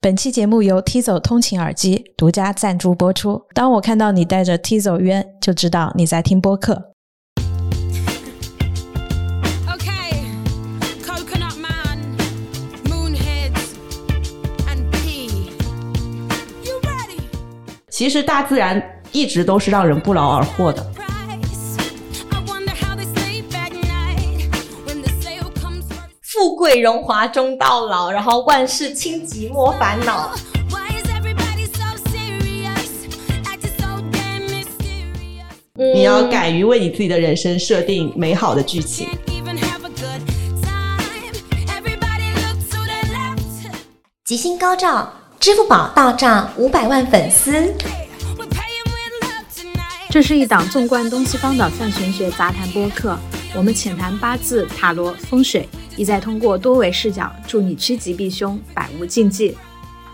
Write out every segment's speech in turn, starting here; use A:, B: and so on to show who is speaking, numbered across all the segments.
A: 本期节目由 Tizo 通勤耳机独家赞助播出。当我看到你带着 Tizo 渊，就知道你在听播客。
B: Okay, Coconut Man, Moonheads, and P. You ready?
C: 其实大自然一直都是让人不劳而获的。
D: 富贵荣华终到老，然后万事轻急莫烦恼。
B: Why is everybody so serious? Acting so damn mysterious.
D: 嗯
C: 你要敢于为你自己的人生设定美好的剧情。
B: Even have a good time. Everybody looks to their left.
D: 吉星高照，支付宝到账五百万粉丝。
B: We're paying with love tonight.
A: 这是一档纵观东西方的泛玄学杂谈播客，我们浅谈八字、塔罗、风水，意在通过多维视角，助你趋吉避凶，百无禁忌。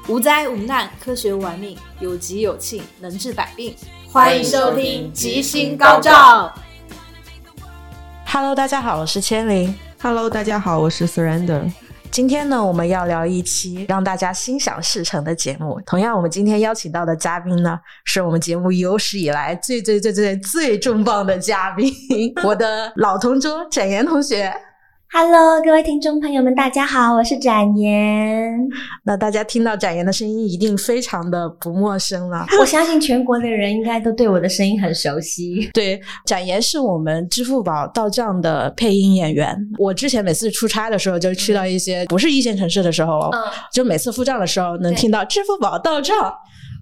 E: 无灾无难，科学玩命，有吉有庆，能治百病。
D: 欢
E: 迎收听吉星高照。
A: Hello，大家好，我是千灵。
C: Hello，大家好，我是 Surrender。
A: 今天呢，我们要聊一期让大家心想事成的节目。同样，我们今天邀请到的嘉宾呢，是我们节目有史以来最最最最最重磅的嘉宾，我的老同桌展颜同学。
D: Hello，各位听众朋友们，大家好，我是展颜。
A: 那大家听到展颜的声音，一定非常的不陌生了。
D: 我相信全国的人应该都对我的声音很熟悉。
A: 对，展颜是我们支付宝到账的配音演员。我之前每次出差的时候，就去到一些不是一线城市的时候，
D: 嗯
A: 就每次付账的时候能听到支付宝到账，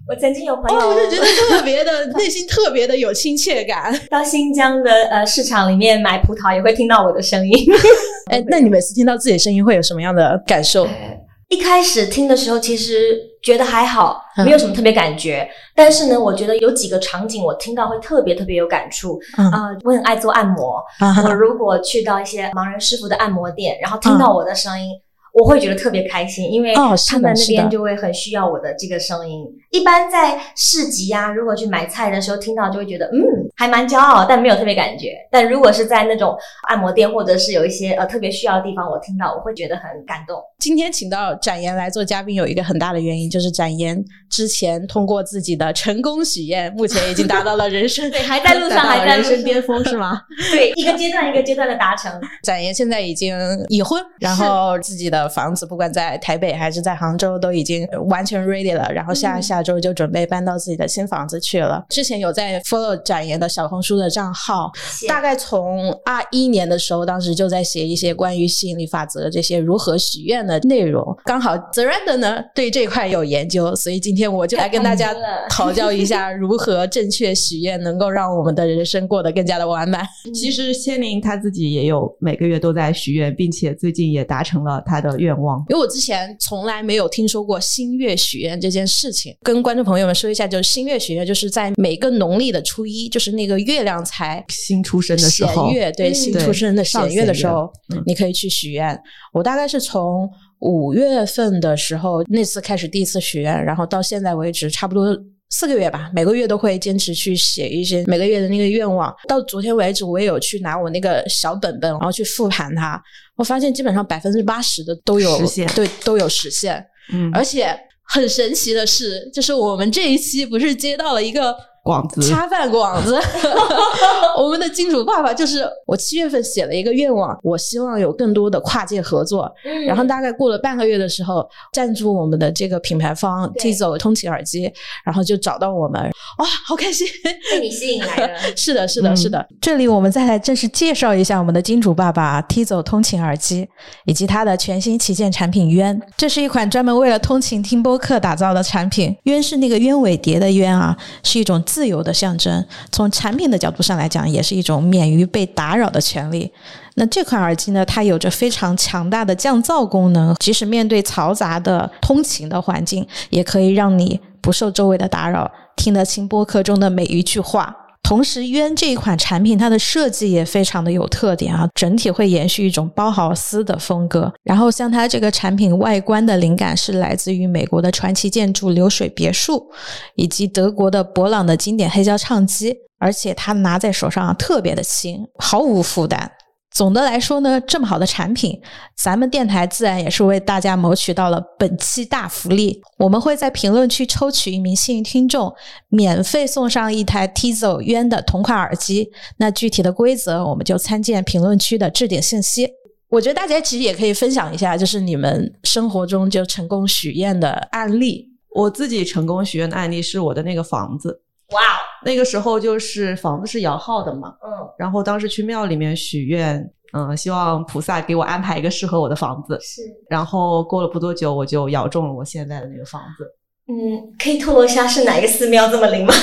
D: 我曾经有朋友，
A: 哦，我就觉得特别的 内心特别的有亲切感。
D: 到新疆的呃市场里面买葡萄，也会听到我的声音。
A: 哎，那你每次听到自己的声音会有什么样的感受？
D: 一开始听的时候，其实觉得还好，
A: 嗯
D: 没有什么特别感觉。但是呢，我觉得有几个场景我听到会特别特别有感触。
A: 嗯
D: 啊、我很爱做按摩，
A: 啊
D: 我如果去到一些盲人师傅的按摩店，然后听到我的声音。我会觉得特别开心，因为他们那边就会很需要我的这个声音。一般在市集啊，如果去买菜的时候听到，就会觉得嗯，还蛮骄傲，但没有特别感觉。但如果是在那种按摩店，或者是有一些呃特别需要的地方，我听到我会觉得很感动。
A: 今天请到展颜来做嘉宾，有一个很大的原因，就是展颜之前通过自己的成功许愿，目前已经达到了人生
D: 对还在路上还在
A: 人生巅峰是吗？
D: 对，一个阶段一个阶段的达成。
A: 展颜现在已经已婚，然后自己的房子不管在台北还是在杭州都已经完全 ready 了，然后下、
D: 嗯
A: 下周就准备搬到自己的新房子去了。之前有在 follow 展颜的小红书的账号，大概从二一年的时候，当时就在写一些关于吸引力法则这些如何许愿的内容。刚好 Zeranda 呢对这块有研究，所以今天我就来跟大家 讨教一下如何正确许愿，能够让我们的人生过得更加的完满。
C: 其实千灵他自己也有每个月都在许愿，并且最近也达成了他的愿望。
A: 因为我之前从来没有听说过新月许愿这件事情，跟观众朋友们说一下，就是新月许愿，就是在每个农历的初一，就是那个月亮才
C: 新出生的时候
A: 弦月，对
D: 嗯
A: 新出生的弦月的时候你可以去许愿。我大概是从五月份的时候那次开始第一次许愿，然后到现在为止，差不多。四个月吧，每个月都会坚持去写一些每个月的那个愿望。到昨天为止，我也有去拿我那个小本本，然后去复盘它。我发现基本上百分之八十的都有
C: 实现
A: 对，都有实现。
C: 嗯，
A: 而且很神奇的是，就是我们这一期不是接到了一个
C: 广子
A: 恰饭广子 我们的金主爸爸就是我七月份写了一个愿望，我希望有更多的跨界合作。
D: 嗯
A: 然后大概过了半个月的时候，赞助我们的这个品牌方 Tizo 通勤耳机，然后就找到我们，哇，好开心！
D: 被你吸引来了。
A: 是的，是的，
C: 嗯
A: 是的。这里我们再来正式介绍一下我们的金主爸爸 Tizo 通勤耳机，以及它的全新旗舰产品渊。这是一款专门为了通勤听播客打造的产品。渊是那个鸢尾蝶的鸢啊，是一种自由的象征。从产品的角度上来讲，也是一种免于被打扰的权利。那这款耳机呢，它有着非常强大的降噪功能，即使面对嘈杂的通勤的环境，也可以让你不受周围的打扰，听得清播客中的每一句话。同时，渊这一款产品，它的设计也非常的有特点啊，整体会延续一种包豪斯的风格。然后，像它这个产品外观的灵感是来自于美国的传奇建筑流水别墅，以及德国的博朗的经典黑胶唱机，而且它拿在手上啊特别的轻，毫无负担。总的来说呢，这么好的产品，咱们电台自然也是为大家谋取到了本期大福利。我们会在评论区抽取一名幸运听众，免费送上一台 Tizo 渊的同款耳机。那具体的规则，我们就参见评论区的置顶信息。我觉得大家其实也可以分享一下，就是你们生活中就成功许愿的案例。
C: 我自己成功许愿的案例是我的那个房子，
D: 哇哦，
C: 那个时候就是房子是摇号的嘛，
D: 嗯，
C: 然后当时去庙里面许愿，嗯，希望菩萨给我安排一个适合我的房子。
D: 是，
C: 然后过了不多久，我就摇中了我现在的那个房子。
D: 嗯，可以透露一下是哪一个寺庙这么灵吗？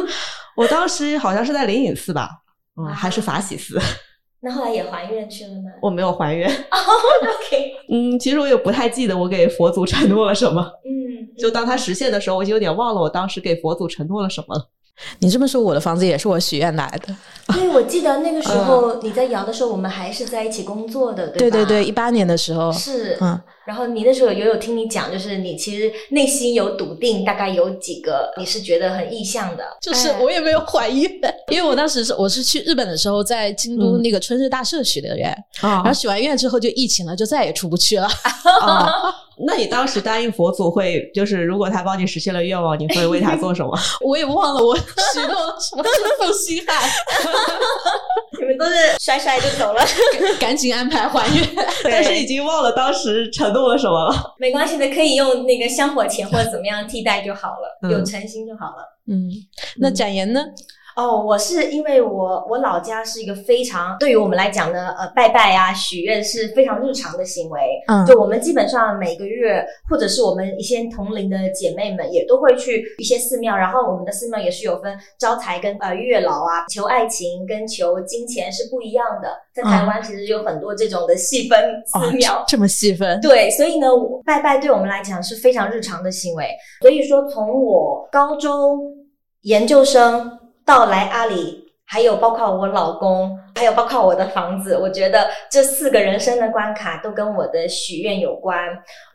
C: 我当时好像是在灵隐寺吧，嗯，还是法喜寺，
D: 那后来也还愿去了吗
C: 我没有还愿。
D: ？OK，
C: 嗯，其实我也不太记得我给佛祖承诺了什么。
D: 嗯，
C: 就当他实现的时候，我已经有点忘了我当时给佛祖承诺了什么了。
A: 你这么说，我的房子也是我许愿来的。
D: 对，我记得那个时候你在摇的时候，我们还是在一起工作的，吧？
A: 对对对，一八年的时候，
D: 是，
A: 嗯，
D: 然后你那时候也有听你讲，就是你其实内心有笃定，大概有几个你是觉得很意向的，
A: 就是
D: 哎。
A: 我也没有还愿，因为我当时是我是去日本的时候，在京都
C: 嗯
A: 那个春日大社许的愿，
C: 啊
A: 然后许完愿之后就疫情了，就再也出不去了。
C: 啊 那你当时答应佛祖会，就是如果他帮你实现了愿望，你会为他做什么？
A: 我也忘了我许诺什么，是奉心汉，
D: 都是甩甩就走了，
A: 赶紧安排还愿。
C: 但是已经忘了当时承诺了什么了。
D: 没关系的，可以用那个香火钱或者怎么样替代就好了，
C: 嗯
D: 有诚心就好了。
A: 嗯，那展颜呢？
D: 哦，我是因为我我老家是一个非常对于我们来讲呢，呃，拜拜啊、许愿是非常日常的行为。
A: 嗯
D: 就我们基本上每个月，或者是我们一些同龄的姐妹们，也都会去一些寺庙。然后我们的寺庙也是有分招财跟呃月老啊，求爱情跟求金钱是不一样的。在台湾其实有很多这种的细分寺庙。
A: 哦，这么细分，
D: 对，所以呢，拜拜对我们来讲是非常日常的行为。所以说，从我高中、研究生到来阿里，还有包括我老公，还有包括我的房子，我觉得这四个人生的关卡都跟我的许愿有关。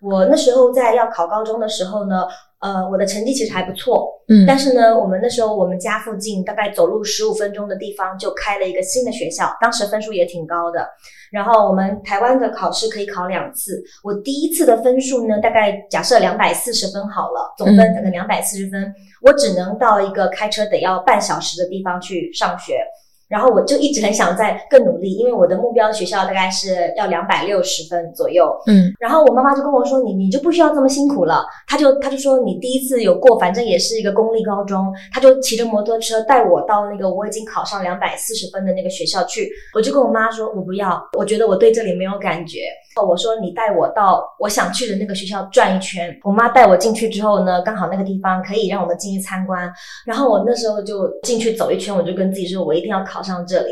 D: 我那时候在要考高中的时候呢，呃，我的成绩其实还不错，
A: 嗯
D: 但是呢，我们那时候我们家附近大概走路十五分钟的地方就开了一个新的学校，当时分数也挺高的。然后我们台湾的考试可以考两次，我第一次的分数呢，大概假设两百四十分好了，总分
A: 嗯
D: 可能两百四十分，我只能到一个开车得要半小时的地方去上学。然后我就一直很想再更努力，因为我的目标学校大概是要两百六十分左右。
A: 嗯
D: 然后我妈妈就跟我说：“你你就不需要这么辛苦了。”她就她就说：“你第一次有过，反正也是一个公立高中。”她就骑着摩托车带我到那个我已经考上两百四十分的那个学校去。我就跟我妈说：“我不要，我觉得我对这里没有感觉。”哦，我说：“你带我到我想去的那个学校转一圈。”我妈带我进去之后呢，刚好那个地方可以让我们进去参观。然后我那时候就进去走一圈，我就跟自己说：“我一定要考上这里。”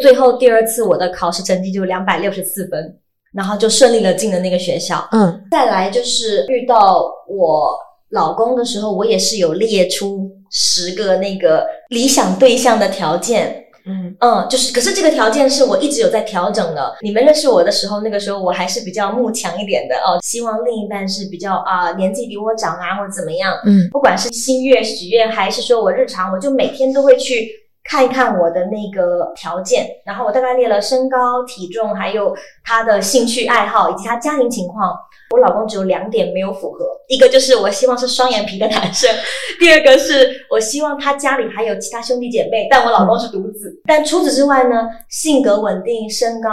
D: 最后第二次我的考试成绩就两百六十四分。然后就顺利的进了那个学校。
A: 嗯
D: 再来就是遇到我老公的时候，我也是有列出十个那个理想对象的条件。
C: 嗯
D: 嗯，就是，可是这个条件是我一直有在调整的。你们认识我的时候，那个时候我还是比较慕强一点的哦，希望另一半是比较啊、年纪比我长啊，或者怎么样。
A: 嗯
D: 不管是心愿许愿，还是说我日常，我就每天都会去看一看我的那个条件，然后我大概列了身高、体重，还有他的兴趣爱好以及他家庭情况。我老公只有两点没有符合，一个就是我希望是双眼皮的男生，第二个是我希望他家里还有其他兄弟姐妹，但我老公是独子。但除此之外呢，性格稳定、身高，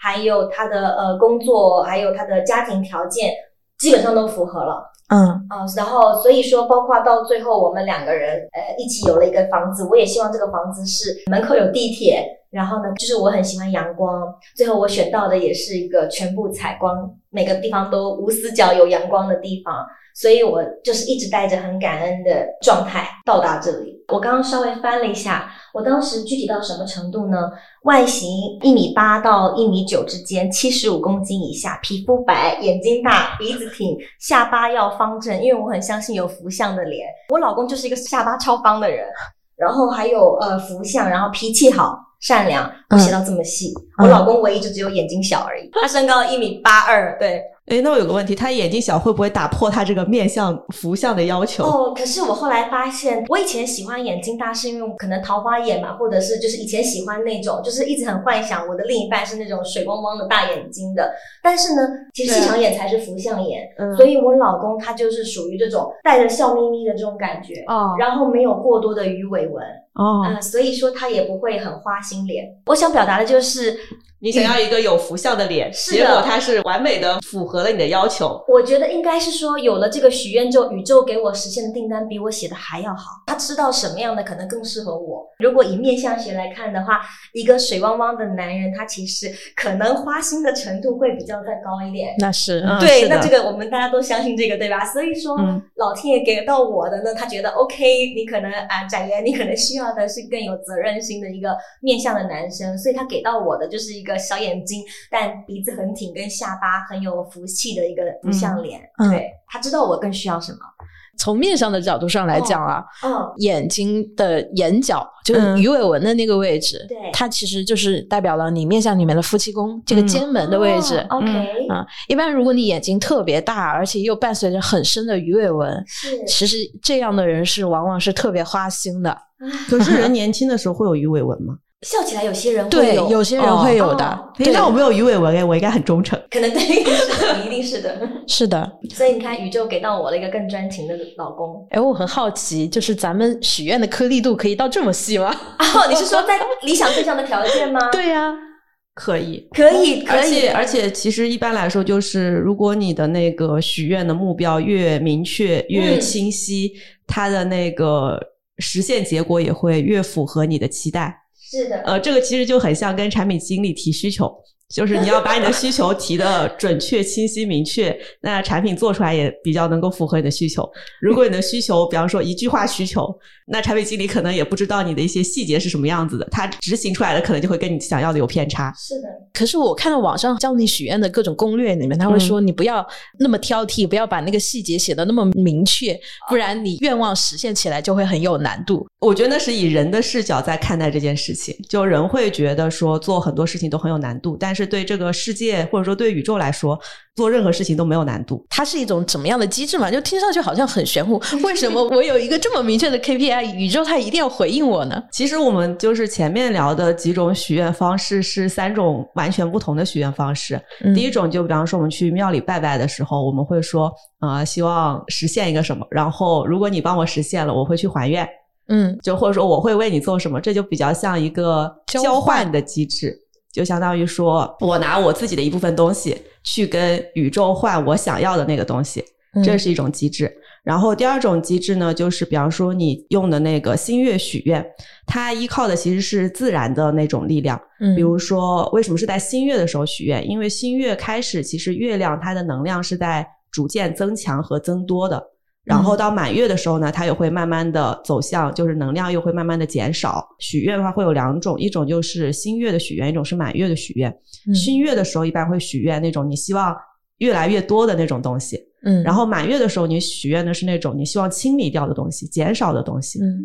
D: 还有他的呃工作，还有他的家庭条件，基本上都符合了。
A: 嗯
D: 啊、然后所以说，包括到最后我们两个人呃一起有了一个房子，我也希望这个房子是门口有地铁，然后呢，就是我很喜欢阳光，最后我选到的也是一个全部采光，每个地方都无死角有阳光的地方。所以我就是一直带着很感恩的状态到达这里。我刚刚稍微翻了一下，我当时具体到什么程度呢？外形一米八到一米九之间，七十五公斤以下，皮肤白，眼睛大，鼻子挺，下巴要方正，因为我很相信有福相的脸。我老公就是一个下巴超方的人，然后还有呃福相，然后脾气好。善良，我写到这么细，
A: 嗯
D: 我老公唯一就只有眼睛小而已，他身高一米八二，对
C: 哎，那我有个问题，他眼睛小会不会打破他这个面相福相的要求？
D: 哦，可是我后来发现，我以前喜欢眼睛大，是因为我可能桃花眼嘛，或者是就是以前喜欢那种，就是一直很幻想我的另一半是那种水汪汪的大眼睛的。但是呢，其实细长眼才是福相眼，
C: 嗯
D: 所以我老公他就是属于这种带着笑眯眯的这种感觉。
C: 哦
D: 然后没有过多的鱼尾纹，
C: 哦，
D: 嗯、所以说他也不会很花心脸。我想表达的就是，
C: 你想要一个有福相的脸，
D: 是
C: 结果他是完美的符合了你的要求。
D: 我觉得应该是说，有了这个许愿之后，宇宙给我实现的订单比我写的还要好。他知道什么样的可能更适合我。如果以面相学来看的话，一个水汪汪的男人，他其实可能花心的程度会比较再高一点。
A: 那是
C: 嗯
D: 对，
C: 是
D: 那这个我们大家都相信这个，对吧？所以说，
C: 嗯
D: 老天爷给到我的呢，他觉得 OK，你可能啊，展言你可能需要的是更有责任心的一个面相的男生，所以他给到我的就是一个小眼睛，但鼻子很挺，跟下巴很有福气的一个不像脸。
A: 嗯
D: 对他知道我更需要什么。
A: 从面上的角度上来讲啊，
D: 嗯，
A: 眼睛的眼角就是
C: 嗯
A: 鱼尾纹的那个位置，
D: 对
A: 它其实就是代表了你面相里面的夫妻宫这个
C: 嗯
A: 肩门的位置。
D: 哦 OK，、
A: 啊，一般如果你眼睛特别大，而且又伴随着很深的鱼尾纹，
D: 是
A: 其实这样的人是往往是特别花心的。
C: 可是人年轻的时候会有鱼尾纹吗？
D: 笑起来有些人会
A: 对，
D: 有，
A: 有些人会有的。
D: 哦
A: 对，
C: 那我没有鱼尾纹哎，我应该很忠诚。
D: 可能对，是的，你一定是的。
A: 是的。
D: 所以你看，宇宙给到我了一个更专情的老公。
A: 哎，我很好奇，就是咱们许愿的颗粒度可以到这么细吗？
D: 哦，你是说在理想对象的条件吗？
A: 对呀、
C: 可以，
D: 可以，可以，
C: 而且而且，其实一般来说，就是如果你的那个许愿的目标越明确、越
D: 嗯
C: 清晰，它的那个实现结果也会越符合你的期待。
D: 是的，
C: 呃，这个其实就很像跟产品经理提需求，就是你要把你的需求提的 准确、清晰、明确，那产品做出来也比较能够符合你的需求。如果你的需求，比方说一句话需求，那产品经理可能也不知道你的一些细节是什么样子的，他执行出来的可能就会跟你想要的有偏差。
D: 是的，
A: 可是我看到网上教你许愿的各种攻略里面，他会说你不要那么挑剔，不要把那个细节写的那么明确，不然你愿望实现起来就会很有难度。
C: 我觉得那是以人的视角在看待这件事情，就人会觉得说做很多事情都很有难度，但是对这个世界或者说对宇宙来说，做任何事情都没有难度。
A: 它是一种怎么样的机制嘛？就听上去好像很玄乎。为什么我有一个这么明确的 KPI，宇宙它一定要回应我呢？
C: 其实我们就是前面聊的几种许愿方式是三种完全不同的许愿方式。
A: 嗯
C: 第一种就比方说我们去庙里拜拜的时候，我们会说，呃，希望实现一个什么，然后如果你帮我实现了，我会去还愿，
A: 嗯
C: 就或者说我会为你做什么，这就比较像一个
A: 交换
C: 的机制。就相当于说我拿我自己的一部分东西去跟宇宙换我想要的那个东西，
A: 嗯
C: 这是一种机制。然后第二种机制呢，就是比方说你用的那个星月许愿，它依靠的其实是自然的那种力量。
A: 嗯
C: 比如说，为什么是在新月的时候许愿？因为新月开始，其实月亮它的能量是在逐渐增强和增多的。然后到满月的时候呢，它也会慢慢的走向，就是能量又会慢慢的减少。许愿的话会有两种，一种就是新月的许愿，一种是满月的许愿。
A: 嗯
C: 新月的时候一般会许愿那种你希望越来越多的那种东西，
A: 嗯
C: 然后满月的时候你许愿的是那种你希望清理掉的东西、减少的东西。
A: 嗯
D: 嗯，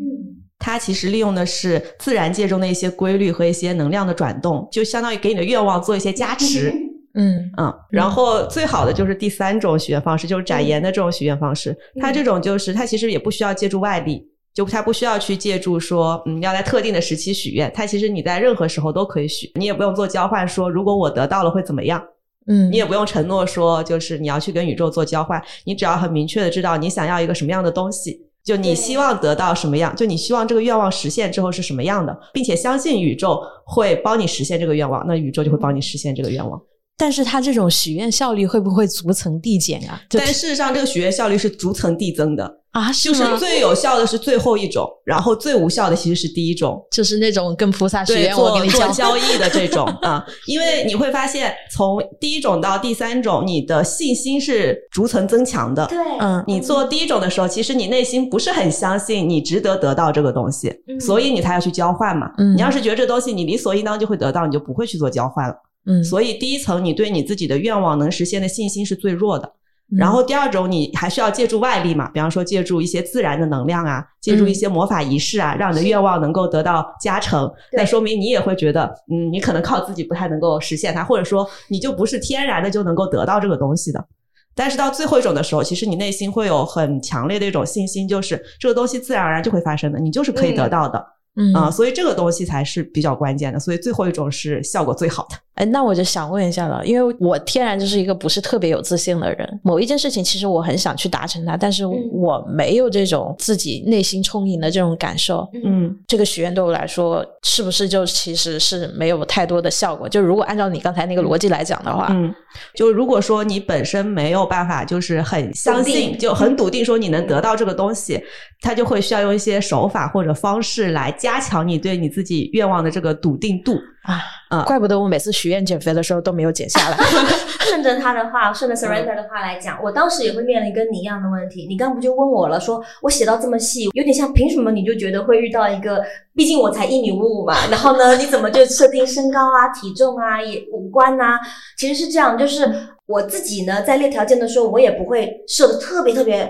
C: 它其实利用的是自然界中的一些规律和一些能量的转动，就相当于给你的愿望做一些加持。
A: 嗯
C: 嗯，然后最好的就是第三种许愿方式，就是展颜的这种许愿方式。它这种就是它其实也不需要借助外力，就它不需要去借助说嗯要在特定的时期许愿，它其实你在任何时候都可以许，你也不用做交换说如果我得到了会怎么样。
A: 嗯，
C: 你也不用承诺说，就是你要去跟宇宙做交换，你只要很明确的知道你想要一个什么样的东西，就你希望得到什么样，就你希望这个愿望实现之后是什么样的，并且相信宇宙会帮你实现这个愿望，那宇宙就会帮你实现这个愿望。
A: 但是它这种许愿效率会不会逐层递减啊？
C: 但事实上，这个许愿效率是逐层递增的，
A: 啊，
C: 就是？最有效的是最后一种，然后最无效的其实是第一种。
A: 就是那种跟菩萨许，愿，我
C: 做做
A: 交
C: 交易的这种 啊，因为你会发现，从第一种到第三种，你的信心是逐层增强的。
D: 对，
A: 嗯
C: 你做第一种的时候，其实你内心不是很相信你值得得到这个东西，
D: 嗯
C: 所以你才要去交换嘛。
A: 嗯
C: 你要是觉得这东西你理所应当就会得到，你就不会去做交换了。
A: 嗯
C: 所以第一层，你对你自己的愿望能实现的信心是最弱的。然后第二种，你还需要借助外力嘛，比方说借助一些自然的能量啊，借助一些魔法仪式啊，让你的愿望能够得到加成。那说明你也会觉得，嗯，你可能靠自己不太能够实现它，或者说你就不是天然的就能够得到这个东西的。但是到最后一种的时候，其实你内心会有很强烈的一种信心，就是这个东西自然而然就会发生的，你就是可以得到的。
A: 嗯
C: 啊、所以这个东西才是比较关键的。所以最后一种是效果最好的。
A: 哎，那我就想问一下了，因为我天然就是一个不是特别有自信的人，某一件事情其实我很想去达成它，但是我没有这种自己内心充盈的这种感受。
C: 嗯，
A: 这个许愿对我来说，是不是就其实是没有太多的效果？就如果按照你刚才那个逻辑来讲的话，
C: 嗯，就如果说你本身没有办法，就是很相信，就很笃定说你能得到这个东西，他就会需要用一些手法或者方式来加强你对你自己愿望的这个笃定度。
A: 啊，
C: 啊
A: 怪不得我每次许愿减肥的时候都没有减下来。
D: 顺着他的话，顺着 surrender 的话来讲，我当时也会面临跟你一样的问题。你刚不就问我了，说我写到这么细，有点像凭什么你就觉得会遇到一个？毕竟我才一米五五嘛，然后呢，你怎么就设定身高啊、体重啊、也五官啊？其实是这样，就是我自己呢，在列条件的时候，我也不会设的特别特别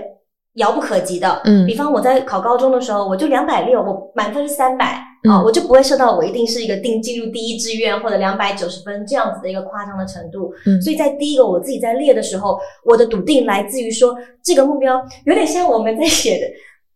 D: 遥不可及的。
A: 嗯
D: 比方我在考高中的时候，我就两百六，我满分是三百。
A: 嗯
D: 啊，我就不会设到我一定是一个定进入第一志愿或者两百九十分这样子的一个夸张的程度。
A: 嗯
D: 所以在第一个我自己在列的时候，我的笃定来自于说这个目标有点像我们在写的。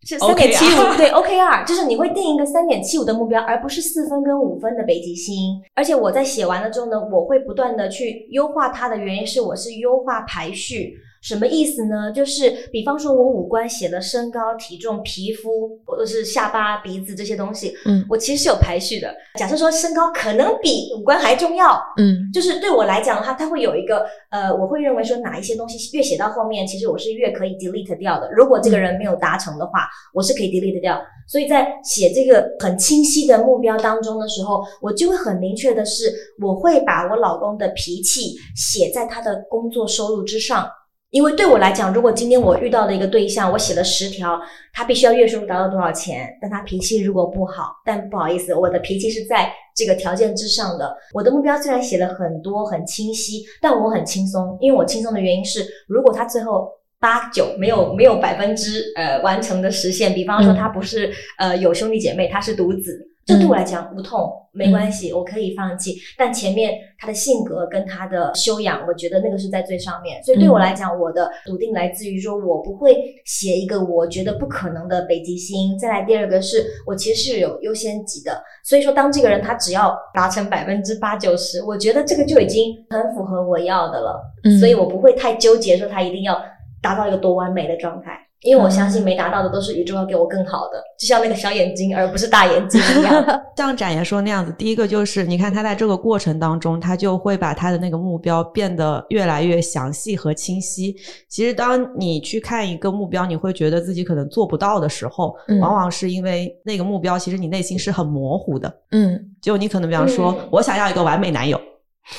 D: 是三点七五，对 OKR，就是你会定一个三点七五的目标，而不是四分跟五分的北极星。而且我在写完了之后呢，我会不断的去优化它的原因是我是优化排序。什么意思呢？就是比方说我五官写了身高、体重、皮肤，或者是下巴、鼻子这些东西，
A: 嗯
D: 我其实是有排序的。假设说身高可能比五官还重要，
A: 嗯
D: 就是对我来讲的话，它会有一个呃，我会认为说哪一些东西越写到后面，其实我是越可以 delete 掉的。如果这个人没有达成的话，我是可以 delete 掉。所以在写这个很清晰的目标当中的时候，我就会很明确的是，我会把我老公的脾气写在他的工作收入之上。因为对我来讲，如果今天我遇到了一个对象，我写了十条，他必须要月收入达到多少钱，但他脾气如果不好，但不好意思，我的脾气是在这个条件之上的。我的目标虽然写了很多很清晰，但我很轻松，因为我轻松的原因是，如果他最后八九没有没有百分之呃完成的实现，比方说
A: 嗯
D: 他不是呃有兄弟姐妹，他是独子，这对我来讲无痛，没关系，我可以放弃。但前面他的性格跟他的修养，我觉得那个是在最上面。所以对我来讲，我的笃定来自于说我不会写一个我觉得不可能的北极星。再来第二个是我其实是有优先级的，所以说当这个人他只要达成百分之八九十，我觉得这个就已经很符合我要的了。
A: 嗯
D: 所以我不会太纠结说他一定要达到一个多完美的状态。因为我相信没达到的都是宇宙要给我更好的，就像那个小眼睛而不是大眼睛一样。
C: 像展爷说那样子，第一个就是你看他在这个过程当中，他就会把他的那个目标变得越来越详细和清晰。其实当你去看一个目标，你会觉得自己可能做不到的时候，
A: 嗯
C: 往往是因为那个目标其实你内心是很模糊的。
A: 嗯
C: 就你可能比方说，
D: 嗯
C: 我想要一个完美男友。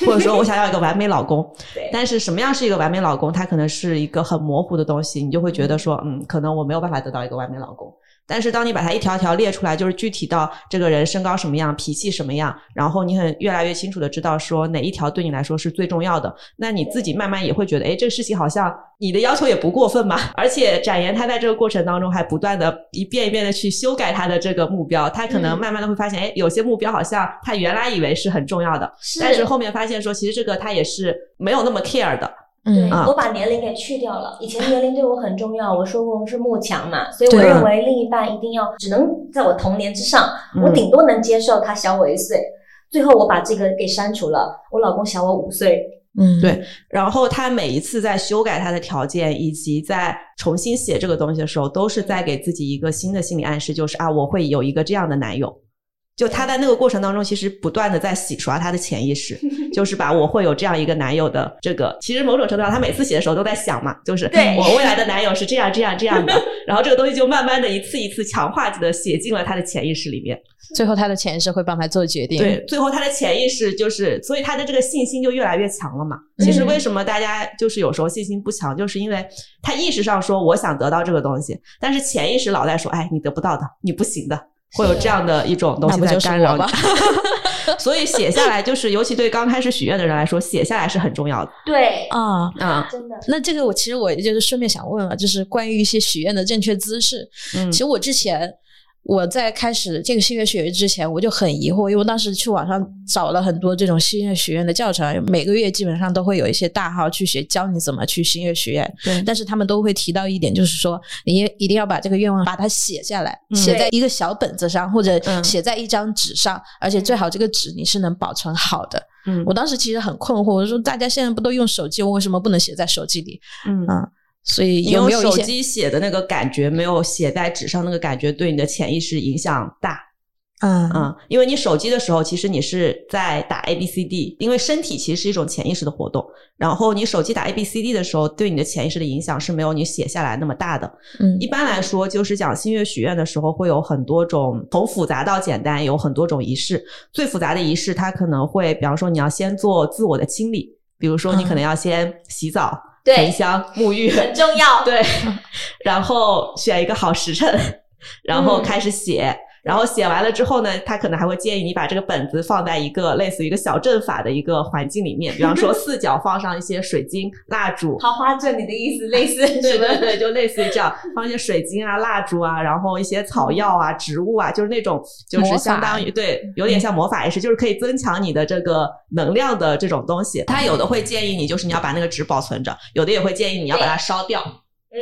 C: 或者说我 想要一个完美老公，
D: 对
C: 但是什么样是一个完美老公，他可能是一个很模糊的东西，你就会觉得说，嗯，可能我没有办法得到一个完美老公。但是当你把它一条条列出来，就是具体到这个人身高什么样、脾气什么样，然后你很越来越清楚的知道说哪一条对你来说是最重要的，那你自己慢慢也会觉得，哎，这个事情好像你的要求也不过分嘛。而且展颜他在这个过程当中还不断的一遍一遍的去修改他的这个目标，他可能
D: 嗯
C: 慢慢的会发现，哎，有些目标好像他原来以为是很重要的，
D: 是
C: 但是后面发现说，其实这个他也是没有那么 care 的。
D: 对我把年龄给去掉了。以前年龄对我很重要，我说过我是慕强嘛，所以我认为另一半一定要只能在我童年之上，
C: 嗯
D: 我顶多能接受他小我一岁。最后我把这个给删除了，我老公小我五岁，
A: 嗯
C: 对然后他每一次在修改他的条件，以及在重新写这个东西的时候，都是在给自己一个新的心理暗示，就是啊，我会有一个这样的男友。就他在那个过程当中，其实不断的在洗刷他的潜意识，就是把我会有这样一个男友的这个，其实某种程度上，他每次写的时候都在想嘛，就是
D: 对
C: 我未来的男友是这样这样这样的，然后这个东西就慢慢的一次一次强化的写进了他的潜意识里面。
A: 最后他的潜意识会帮他做决定。
C: 对，最后他的潜意识就是，所以他的这个信心就越来越强了嘛。其实
D: 嗯
C: 为什么大家就是有时候信心不强，就是因为他意识上说我想得到这个东西，但是潜意识老在说，哎，你得不到的，你不行的。会有这样的一种东西在干扰你。所以写下来，就是尤其对刚开始许愿的人来说，写下来是很重要的
D: 对，
A: 啊。
C: 啊。
D: 真的，
A: 那这个我其实我就是顺便想问了，就是关于一些许愿的正确姿势。
C: 嗯
A: 其实我之前我在开始这个新月许愿之前，我就很疑惑，因为我当时去网上找了很多这种新月学院的教程，每个月基本上都会有一些大号去学教你怎么去新月学院。
C: 对
A: 但是他们都会提到一点，就是说你一定要把这个愿望把它写下来，
C: 嗯
A: 写在一个小本子上，或者
C: 嗯
A: 写在一张纸上，而且最好这个纸你是能保存好的。
C: 嗯
A: 我当时其实很困惑，我说大家现在不都用手机，我为什么不能写在手机里？
C: 嗯
A: 啊所以有没有一些
C: 机写的那个感觉，没有写在纸上那个感觉，对你的潜意识影响大。
A: 嗯
C: 嗯，因为你手机的时候，其实你是在打 A B C D，因为身体其实是一种潜意识的活动。然后你手机打 A B C D 的时候，对你的潜意识的影响是没有你写下来那么大的。
A: 嗯
C: 一般来说，就是讲新月许愿的时候，会有很多种，从复杂到简单，有很多种仪式。最复杂的仪式，它可能会，比方说你要先做自我的清理，比如说你可能要先洗澡、
D: 对
C: 焚香、沐浴，
D: 很重要。
C: 对，然后选一个好时辰，然后
D: 嗯
C: 开始写。然后写完了之后呢，他可能还会建议你把这个本子放在一个类似于一个小阵法的一个环境里面，比方说 四角放上一些水晶、蜡烛，
D: 桃花阵，你的意思 类似
C: 对对对，就类似于这样，放一些水晶啊、蜡烛啊，然后一些草药啊、植物啊，就是那种就是相当于对，有点像魔法也是，就是可以增强你的这个能量的这种东西。他有的会建议你，就是你要把那个纸保存着，有的也会建议你要把它烧掉，
D: 嗯，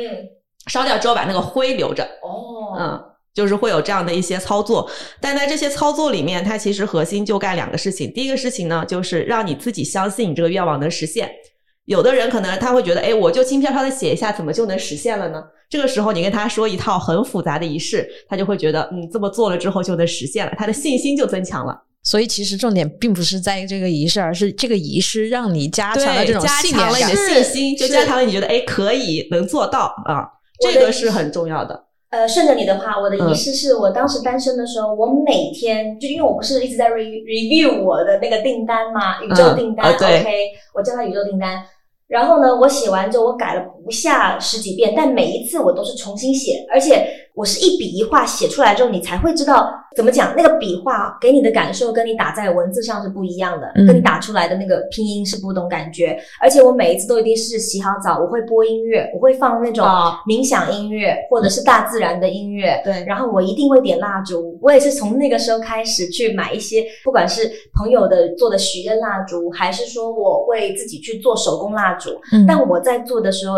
C: 烧掉之后把那个灰留着。
D: 哦，
C: 嗯，就是会有这样的一些操作，但在这些操作里面，它其实核心就干两个事情。第一个事情呢，就是让你自己相信你这个愿望能实现。有的人可能他会觉得，哎，我就轻飘飘的写一下，怎么就能实现了呢？这个时候你跟他说一套很复杂的仪式，他就会觉得，嗯，这么做了之后就能实现了，他的信心就增强了。
A: 所以其实重点并不是在于这个仪式，而是这个仪式让你加强了这，种
C: 加
A: 信念感
C: 强了你的。信心，就加强了你觉得，哎，可以能做到啊，这个是很重要的。
D: 呃，顺着你的话，我的
C: 嗯
D: 仪式是我当时单身的时候，我每天就因为我不是一直在 re review 我的那个订单嘛，宇宙订单、
C: 呃对
D: o k 我叫它宇宙订单。然后呢，我写完之后，我改了不下十几遍，但每一次我都是重新写，而且我是一笔一画写出来之后，你才会知道怎么讲，那个笔画给你的感受跟你打在文字上是不一样的，
A: 嗯
D: 跟你打出来的那个拼音是不同感觉。而且我每一次都一定是洗好澡，我会播音乐，我会放那种
C: 哦
D: 冥想音乐或者是大自然的音乐，
C: 对
D: 然后我一定会点蜡烛，我也是从那个时候开始去买一些，不管是朋友的做的许愿蜡烛，还是说我会自己去做手工蜡烛。
A: 嗯
D: 但我在做的时候，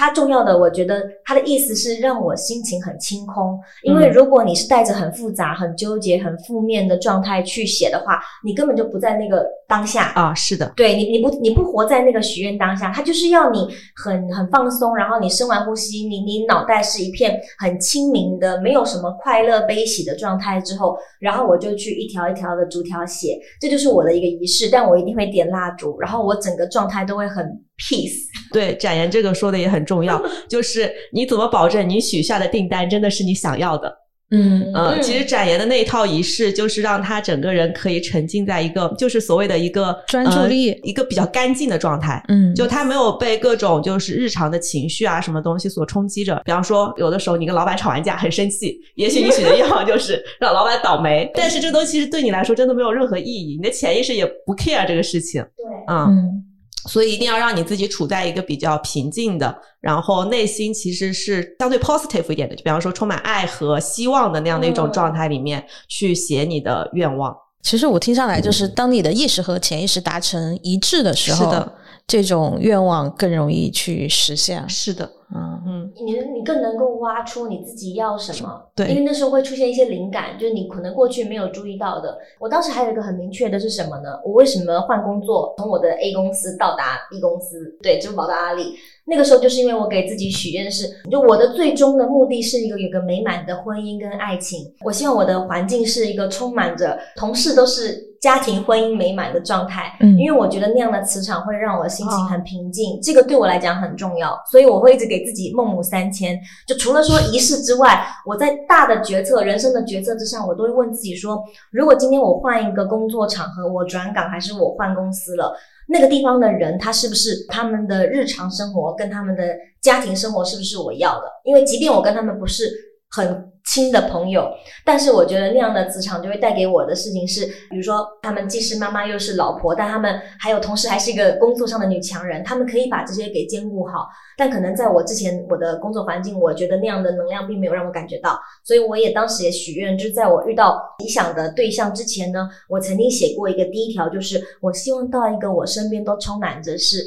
D: 它重要的，我觉得它的意思是让我心情很清空。因为
C: 嗯
D: 如果你是带着很复杂、很纠结、很负面的状态去写的话，你根本就不在那个当下。
C: 啊，是的，
D: 对你，你不你不活在那个许愿当下，它就是要你很很放松，然后你深完呼吸，你你脑袋是一片很清明的，没有什么快乐悲喜的状态之后，然后我就去一条一条的逐条写，这就是我的一个仪式，但我一定会点蜡烛，然后我整个状态都会很 peace。
C: 对，展言这个说的也很重要，就是你怎么保证你许下的订单真的是你想要的？
A: 嗯
C: 其实展颜的那一套仪式，就是让他整个人可以沉浸在一个，就是所谓的一个
A: 专注力
C: 呃一个比较干净的状态。
A: 嗯，
C: 就他没有被各种就是日常的情绪啊什么东西所冲击着。比方说，有的时候你跟老板吵完架很生气，也许你许的愿望就是让老板倒霉，但是这东西其实对你来说真的没有任何意义，你的潜意识也不 care 这个事情。
D: 对，
C: 嗯，
A: 嗯
C: 所以一定要让你自己处在一个比较平静的，然后内心其实是相对 positive 一点的，就比方说充满爱和希望的那样的一种
D: 嗯
C: 状态里面去写你的愿望。
A: 其实我听上来就是，当你的意识和潜意识达成一致的时候，
C: 是的，
A: 这种愿望更容易去实现。
C: 是的，
A: 嗯
C: 嗯，
D: 你你更能够挖出你自己要什么，
C: 对
D: 因为那时候会出现一些灵感，就是你可能过去没有注意到的。我当时还有一个很明确的是什么呢？我为什么换工作，从我的 A 公司到达 B 公司，对，支付宝到阿里。那个时候就是因为我给自己许愿的是，就我的最终的目的是一个有个美满的婚姻跟爱情。我希望我的环境是一个充满着同事都是家庭婚姻美满的状态，
A: 嗯
D: 因为我觉得那样的磁场会让我心情很平静，这个对我来讲很重要，所以我会一直给自己孟母三迁。就除了说仪式之外，我在大的决策、人生的决策之上，我都会问自己说：如果今天我换一个工作场合，我转岗还是我换公司了？那个地方的人，他是不是他们的日常生活跟他们的家庭生活是不是我要的？因为即便我跟他们不是很亲的朋友。但是我觉得那样的磁场就会带给我的事情是，比如说他们既是妈妈又是老婆，但他们还有同时还是一个工作上的女强人，他们可以把这些给兼顾好。但可能在我之前我的工作环境，我觉得那样的能量并没有让我感觉到，所以我也当时也许愿，就是在我遇到理想的对象之前呢，我曾经写过一个第一条，就是我希望到一个我身边都充满着是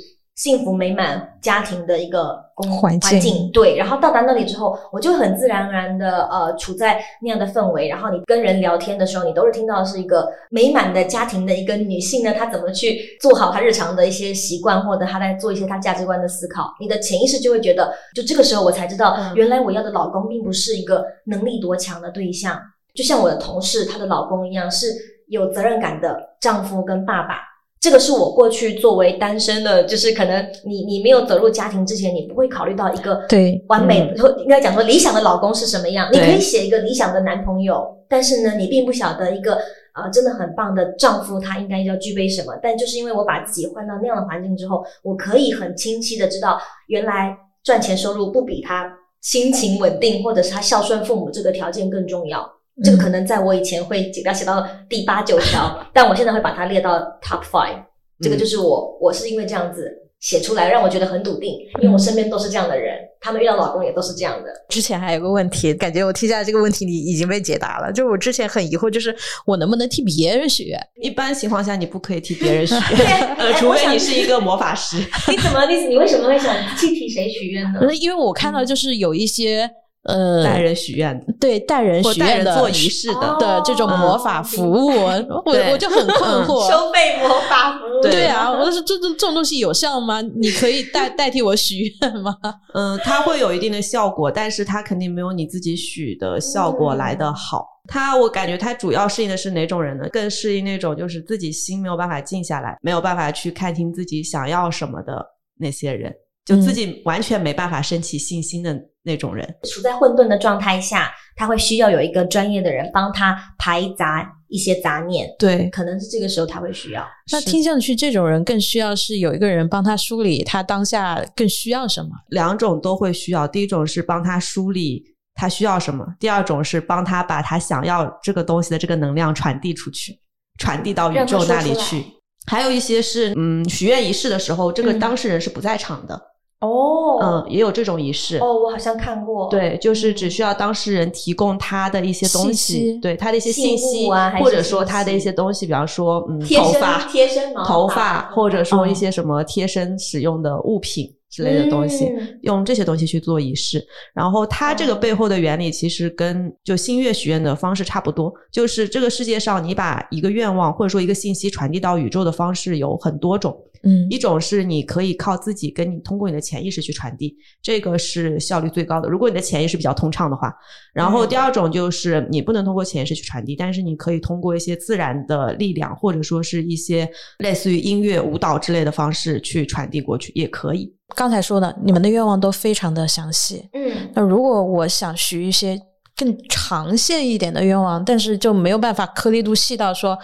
D: 幸福美满家庭的一个公
A: 环境
D: 对，然后到达那里之后，我就很自然而然的呃处在那样的氛围，然后你跟人聊天的时候，你都是听到的是一个美满的家庭的一个女性呢，她怎么去做好她日常的一些习惯，或者她在做一些她价值观的思考，你的潜意识就会觉得，就这个时候我才知道，
C: 嗯
D: 原来我要的老公并不是一个能力多强的对象，就像我的同事她的老公一样，是有责任感的丈夫跟爸爸。这个是我过去作为单身的，就是可能你你没有走入家庭之前，你不会考虑到一个
A: 对
D: 完美，或应该讲说理想的老公是什么样。你可以写一个理想的男朋友，但是呢，你并不晓得一个呃真的很棒的丈夫他应该要具备什么。但就是因为我把自己换到那样的环境之后，我可以很清晰的知道，原来赚钱收入不比他心情稳定或者是他孝顺父母这个条件更重要。这个可能在我以前会给它写到第八九条，但我现在会把它列到 top five。这个就是我，我是因为这样子写出来，让我觉得很笃定，因为我身边都是这样的人，他们遇到老公也都是这样的。
A: 之前还有个问题，感觉我听下来这个问题你已经被解答了。就我之前很疑惑，就是我能不能替别人许愿？
C: 一般情况下你不可以替别人许
D: 哎
C: 愿，呃，除非你是一个魔法师。
D: 你怎么，你你为什么会想去替谁许愿呢？
A: 因为我看到就是有一些呃
C: 代人许愿的，
A: 对代人许愿的
C: 做仪式的，
D: 哦
A: 的这种魔法服务，我
C: 对
A: 我就很困惑。
D: 收费魔法服务，
A: 对啊，我说这这这种东西有效吗？你可以代代替我许愿吗？
C: 嗯，它会有一定的效果，但是它肯定没有你自己许的效果来的好。它，我感觉它主要适应的是哪种人呢？更适应那种就是自己心没有办法静下来，没有办法去看清自己想要什么的那些人，就自己完全没办法升起信心的那种人。
D: 处在混沌的状态下，他会需要有一个专业的人帮他排杂一些杂念，
C: 对，
D: 可能是这个时候他会需要。
A: 那听上去，这种人更需要是有一个人帮他梳理他当下更需要什么。
C: 两种都会需要。第一种是帮他梳理他需要什么，第二种是帮他把他想要这个东西的这个能量传递出去，传递到宇宙那里去。还有一些是，嗯，许愿仪式的时候，这个
D: 嗯
C: 当事人是不在场的，
D: 哦
C: 嗯，也有这种仪式。
D: 哦，我好像看过。
C: 对，就是只需要当事人提供他的一些东
A: 信
C: 西，
A: 息
C: 对他的一些信
D: 信
C: 息，
D: 啊
C: 或者说他的一些东西，比方说，嗯，头发、
D: 贴身毛
C: 头发，或者说一
A: 哦
C: 些什么贴身使用的物品之类的东西，
D: 嗯
C: 用这些东西去做仪式。然后它这个
D: 哦
C: 背后的原理其实跟就新月许愿的方式差不多，就是这个世界上你把一个愿望或者说一个信息传递到宇宙的方式有很多种。
A: 嗯
C: 一种是你可以靠自己跟你通过你的潜意识去传递，这个是效率最高的。如果你的潜意识比较通畅的话，然后
D: 嗯
C: 第二种就是你不能通过潜意识去传递，但是你可以通过一些自然的力量，或者说是一些类似于音乐、舞蹈之类的方式去传递过去，也可以。
A: 刚才说的，你们的愿望都非常的详细。
D: 嗯
A: 那如果我想许一些更长线一点的愿望，但是就没有办法颗粒度细到说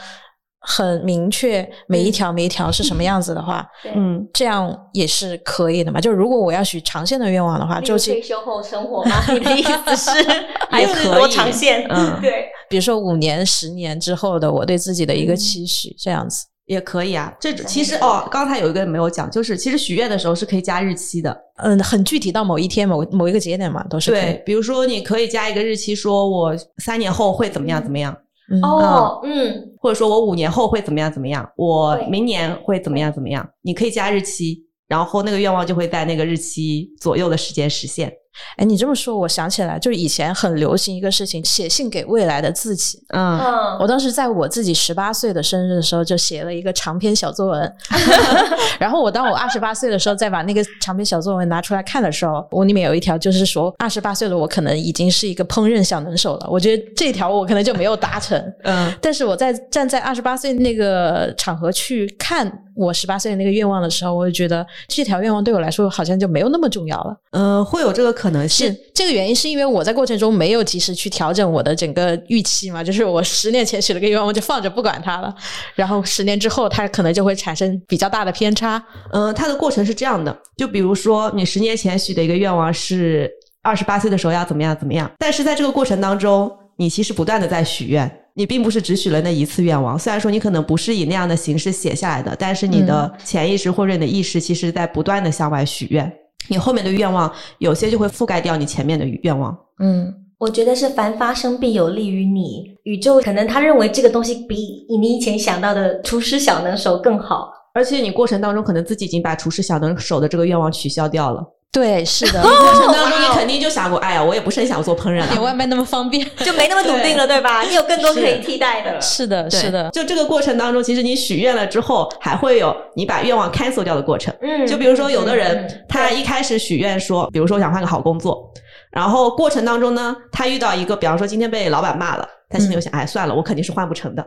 A: 很明确每一条每一条是什么样子的话，
C: 嗯，
A: 这样也是可以的嘛。就如果我要许长线的愿望的话，
D: 例如
A: 周期
D: 退休后生活吗？你的意思是 还是
C: 可以
D: 多长线？
C: 嗯
D: 对，
A: 比如说五年、十年之后的我对自己的一个
D: 嗯
A: 期许，这样子。
C: 也可以啊。这其实哦，刚才有一个没有讲，就是其实许愿的时候是可以加日期的。
A: 嗯，很具体到某一天、某某一个节点嘛，都是
C: 对，比如说你可以加一个日期，说我三年后会怎么样怎么样。
A: 嗯
D: 哦，嗯，
C: 或者说我五年后会怎么样怎么样，我明年会怎么样怎么样，你可以加日期，然后那个愿望就会在那个日期左右的时间实现。
A: 哎，你这么说，我想起来，就是以前很流行一个事情，写信给未来的自己。
C: 嗯，
D: 嗯，
A: 我当时在我自己十八岁的生日的时候，就写了一个长篇小作文。然后我当我二十八岁的时候，再把那个长篇小作文拿出来看的时候，我里面有一条就是说，二十八岁的我可能已经是一个烹饪小能手了。我觉得这条我可能就没有达成。
C: 嗯，
A: 但是我在站在二十八岁那个场合去看我十八岁的那个愿望的时候，我就觉得这条愿望对我来说好像就没有那么重要了。
C: 呃，会有这个可能
A: 是
C: 性。
A: 这个原因，是因为我在过程中没有及时去调整我的整个预期嘛，就是我十年前许了个愿望，我就放着不管它了，然后十年之后它可能就会产生比较大的偏差。
C: 嗯、它的过程是这样的，就比如说你十年前许的一个愿望是二十八岁的时候要怎么样怎么样。但是在这个过程当中，你其实不断的在许愿，你并不是只许了那一次愿望。虽然说你可能不是以那样的形式写下来的，但是你的潜意识或者你的意识，其实在不断的向外许愿。你后面的愿望有些就会覆盖掉你前面的愿望。
A: 嗯，
D: 我觉得是凡发生必有利于你，宇宙可能他认为这个东西比你以前想到的厨师小能手更好。
C: 而且你过程当中可能自己已经把厨师小能手的这个愿望取消掉了。
A: 对，是的，
C: 过程当中你肯定就想过，哎呀，我也不是很想做烹饪了。
A: 点外卖那么方便。
D: 就没那么笃定了，对吧？你有更多可以替代的。
A: 是的，是的，
C: 就这个过程当中，其实你许愿了之后，还会有你把愿望 cancel 掉的过程。
D: 嗯
C: 就比如说，有的
D: 嗯
C: 人
D: 嗯
C: 他一开始许愿说，比如说我想换个好工作，然后过程当中呢，他遇到一个，比方说今天被老板骂了，他心里就想，哎，算了，我肯定是换不成的。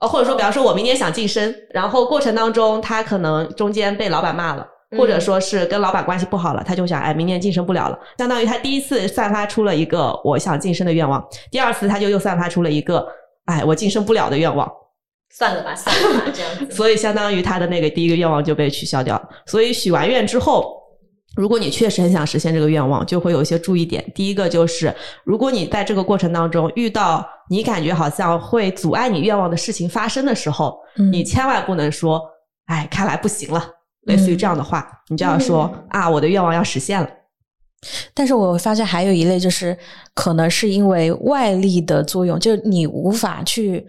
C: 哦，或者说，比方说我明年想晋升，然后过程当中他可能中间被老板骂了。或者说是跟老板关系不好了，他就想，哎，明年晋升不了了。相当于他第一次散发出了一个我想晋升的愿望，第二次他就又散发出了一个，哎，我晋升不了的愿望。
D: 算了吧，算了吧，这样子。
C: 所以相当于他的那个第一个愿望就被取消掉了。所以许完愿之后，如果你确实很想实现这个愿望，就会有一些注意点。第一个就是，如果你在这个过程当中遇到你感觉好像会阻碍你愿望的事情发生的时候，
A: 嗯
C: 你千万不能说“哎，看来不行了”，类似于这样的话，你就要说、啊，我的愿望要实现了。
A: 但是我发现还有一类就是，可能是因为外力的作用，就是你无法去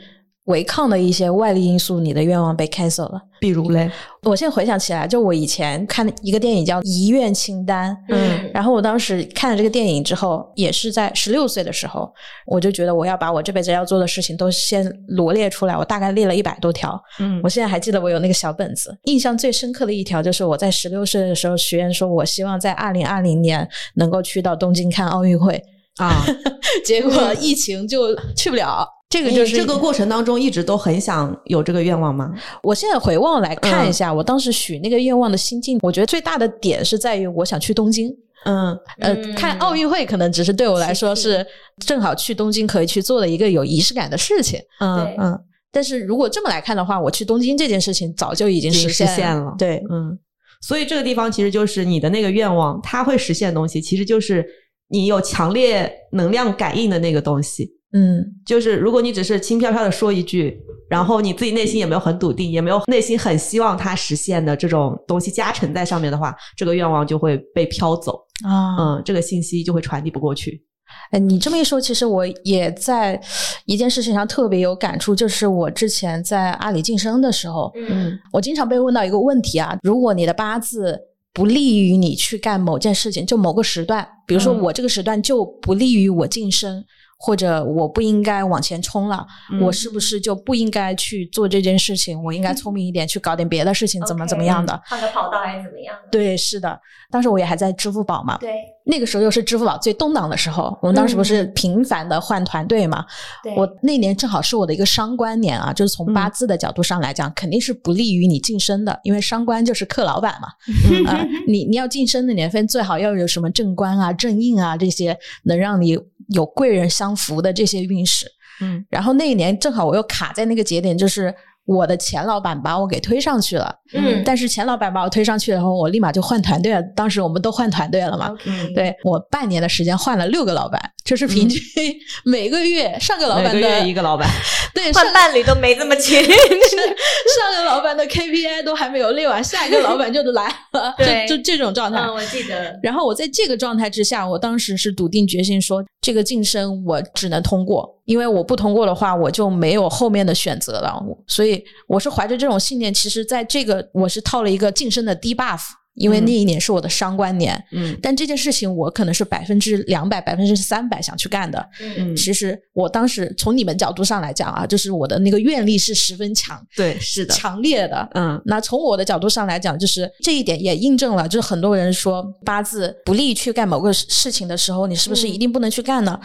A: 违抗的一些外力因素，你的愿望被 cancel 了。
C: 比如嘞，
A: 我现在回想起来，就我以前看一个电影叫《遗愿清单》，
C: 嗯
A: 然后我当时看了这个电影之后，也是在十六岁的时候，我就觉得我要把我这辈子要做的事情都先罗列出来，我大概列了一百多条。
C: 嗯
A: 我现在还记得我有那个小本子，印象最深刻的一条就是我在十六岁的时候许愿说，我希望在二零二零年能够去到东京看奥运会，
C: 啊，
A: 结果疫情就去不了。这个就是
C: 这个过程当中一直都很想有这个愿望吗？
A: 我现在回望来看一下，我当时许那个愿望的心境，我觉得最大的点是在于我想去东京。
C: 嗯
A: 呃，
D: 嗯
A: 看奥运会可能只是对我来说是正好去东京可以去做的一个有仪式感的事情。
C: 嗯
A: 嗯，但是如果这么来看的话，我去东京这件事情早就已经实现
C: 实现了
A: 对，
C: 嗯，所以这个地方其实就是你的那个愿望，它会实现的东西，其实就是你有强烈能量感应的那个东西。
A: 嗯
C: 就是如果你只是轻飘飘的说一句，然后你自己内心也没有很笃定，也没有内心很希望它实现的这种东西加成在上面的话，这个愿望就会被飘走。
A: 啊，
C: 嗯，这个信息就会传递不过去。
A: 哎，你这么一说，其实我也在一件事情上特别有感触，就是我之前在阿里晋升的时候，
D: 嗯
A: 我经常被问到一个问题啊，如果你的八字不利于你去干某件事情，就某个时段，比如说
C: 嗯
A: 我这个时段就不利于我晋升，或者我不应该往前冲了，
C: 嗯
A: 我是不是就不应该去做这件事情？我应该聪明一点，去搞点别的事情，怎么怎么样的？
D: 换个跑道还是怎么样的？
A: 对，是的，当时我也还在支付宝嘛，
D: 对
A: 那个时候又是支付宝最动荡的时候，我们当时不是频繁的换团队嘛，
D: 对，
A: 我那年正好是我的一个伤官年啊，就是从八字的角度上来讲，肯定是不利于你晋升的，因为伤官就是克老板嘛。啊、你你要晋升的年份最好要有什么正官啊、正印啊这些能让你有贵人相扶的这些运势。
C: 嗯
A: 然后那一年正好我又卡在那个节点，就是我的前老板把我给推上去了。
D: 嗯
A: 但是前老板把我推上去以后，我立马就换团队了。当时我们都换团队了嘛。
C: 嗯，
A: 对我半年的时间换了六个老板，就是平均 每个月上个老
C: 每个
A: 板的
C: 月一个老板。
A: 对
D: 换伴侣都没这么勤。
A: 上个老板的 KPI 都还没有列完，下一个老板就来了，
D: 对
A: 就就这种状态。
D: 嗯，我记得。
A: 然后我在这个状态之下，我当时是笃定决心说，这个晋升我只能通过，因为我不通过的话，我就没有后面的选择了。所以我是怀着这种信念，其实在这个我是套了一个晋升的低 buff，因为那一年是我的伤官年。
C: 嗯
A: 但这件事情我可能是百分之两百、百分之三百想去干的。
D: 嗯
C: 嗯，
A: 其实我当时从你们角度上来讲啊，就是我的那个愿力是十分强、
C: 对，是的。
A: 强烈的。
C: 嗯
A: 那从我的角度上来讲，就是这一点也印证了，就是很多人说八字不利去干某个事事情的时候，你是不是
D: 嗯
A: 一定不能去干呢？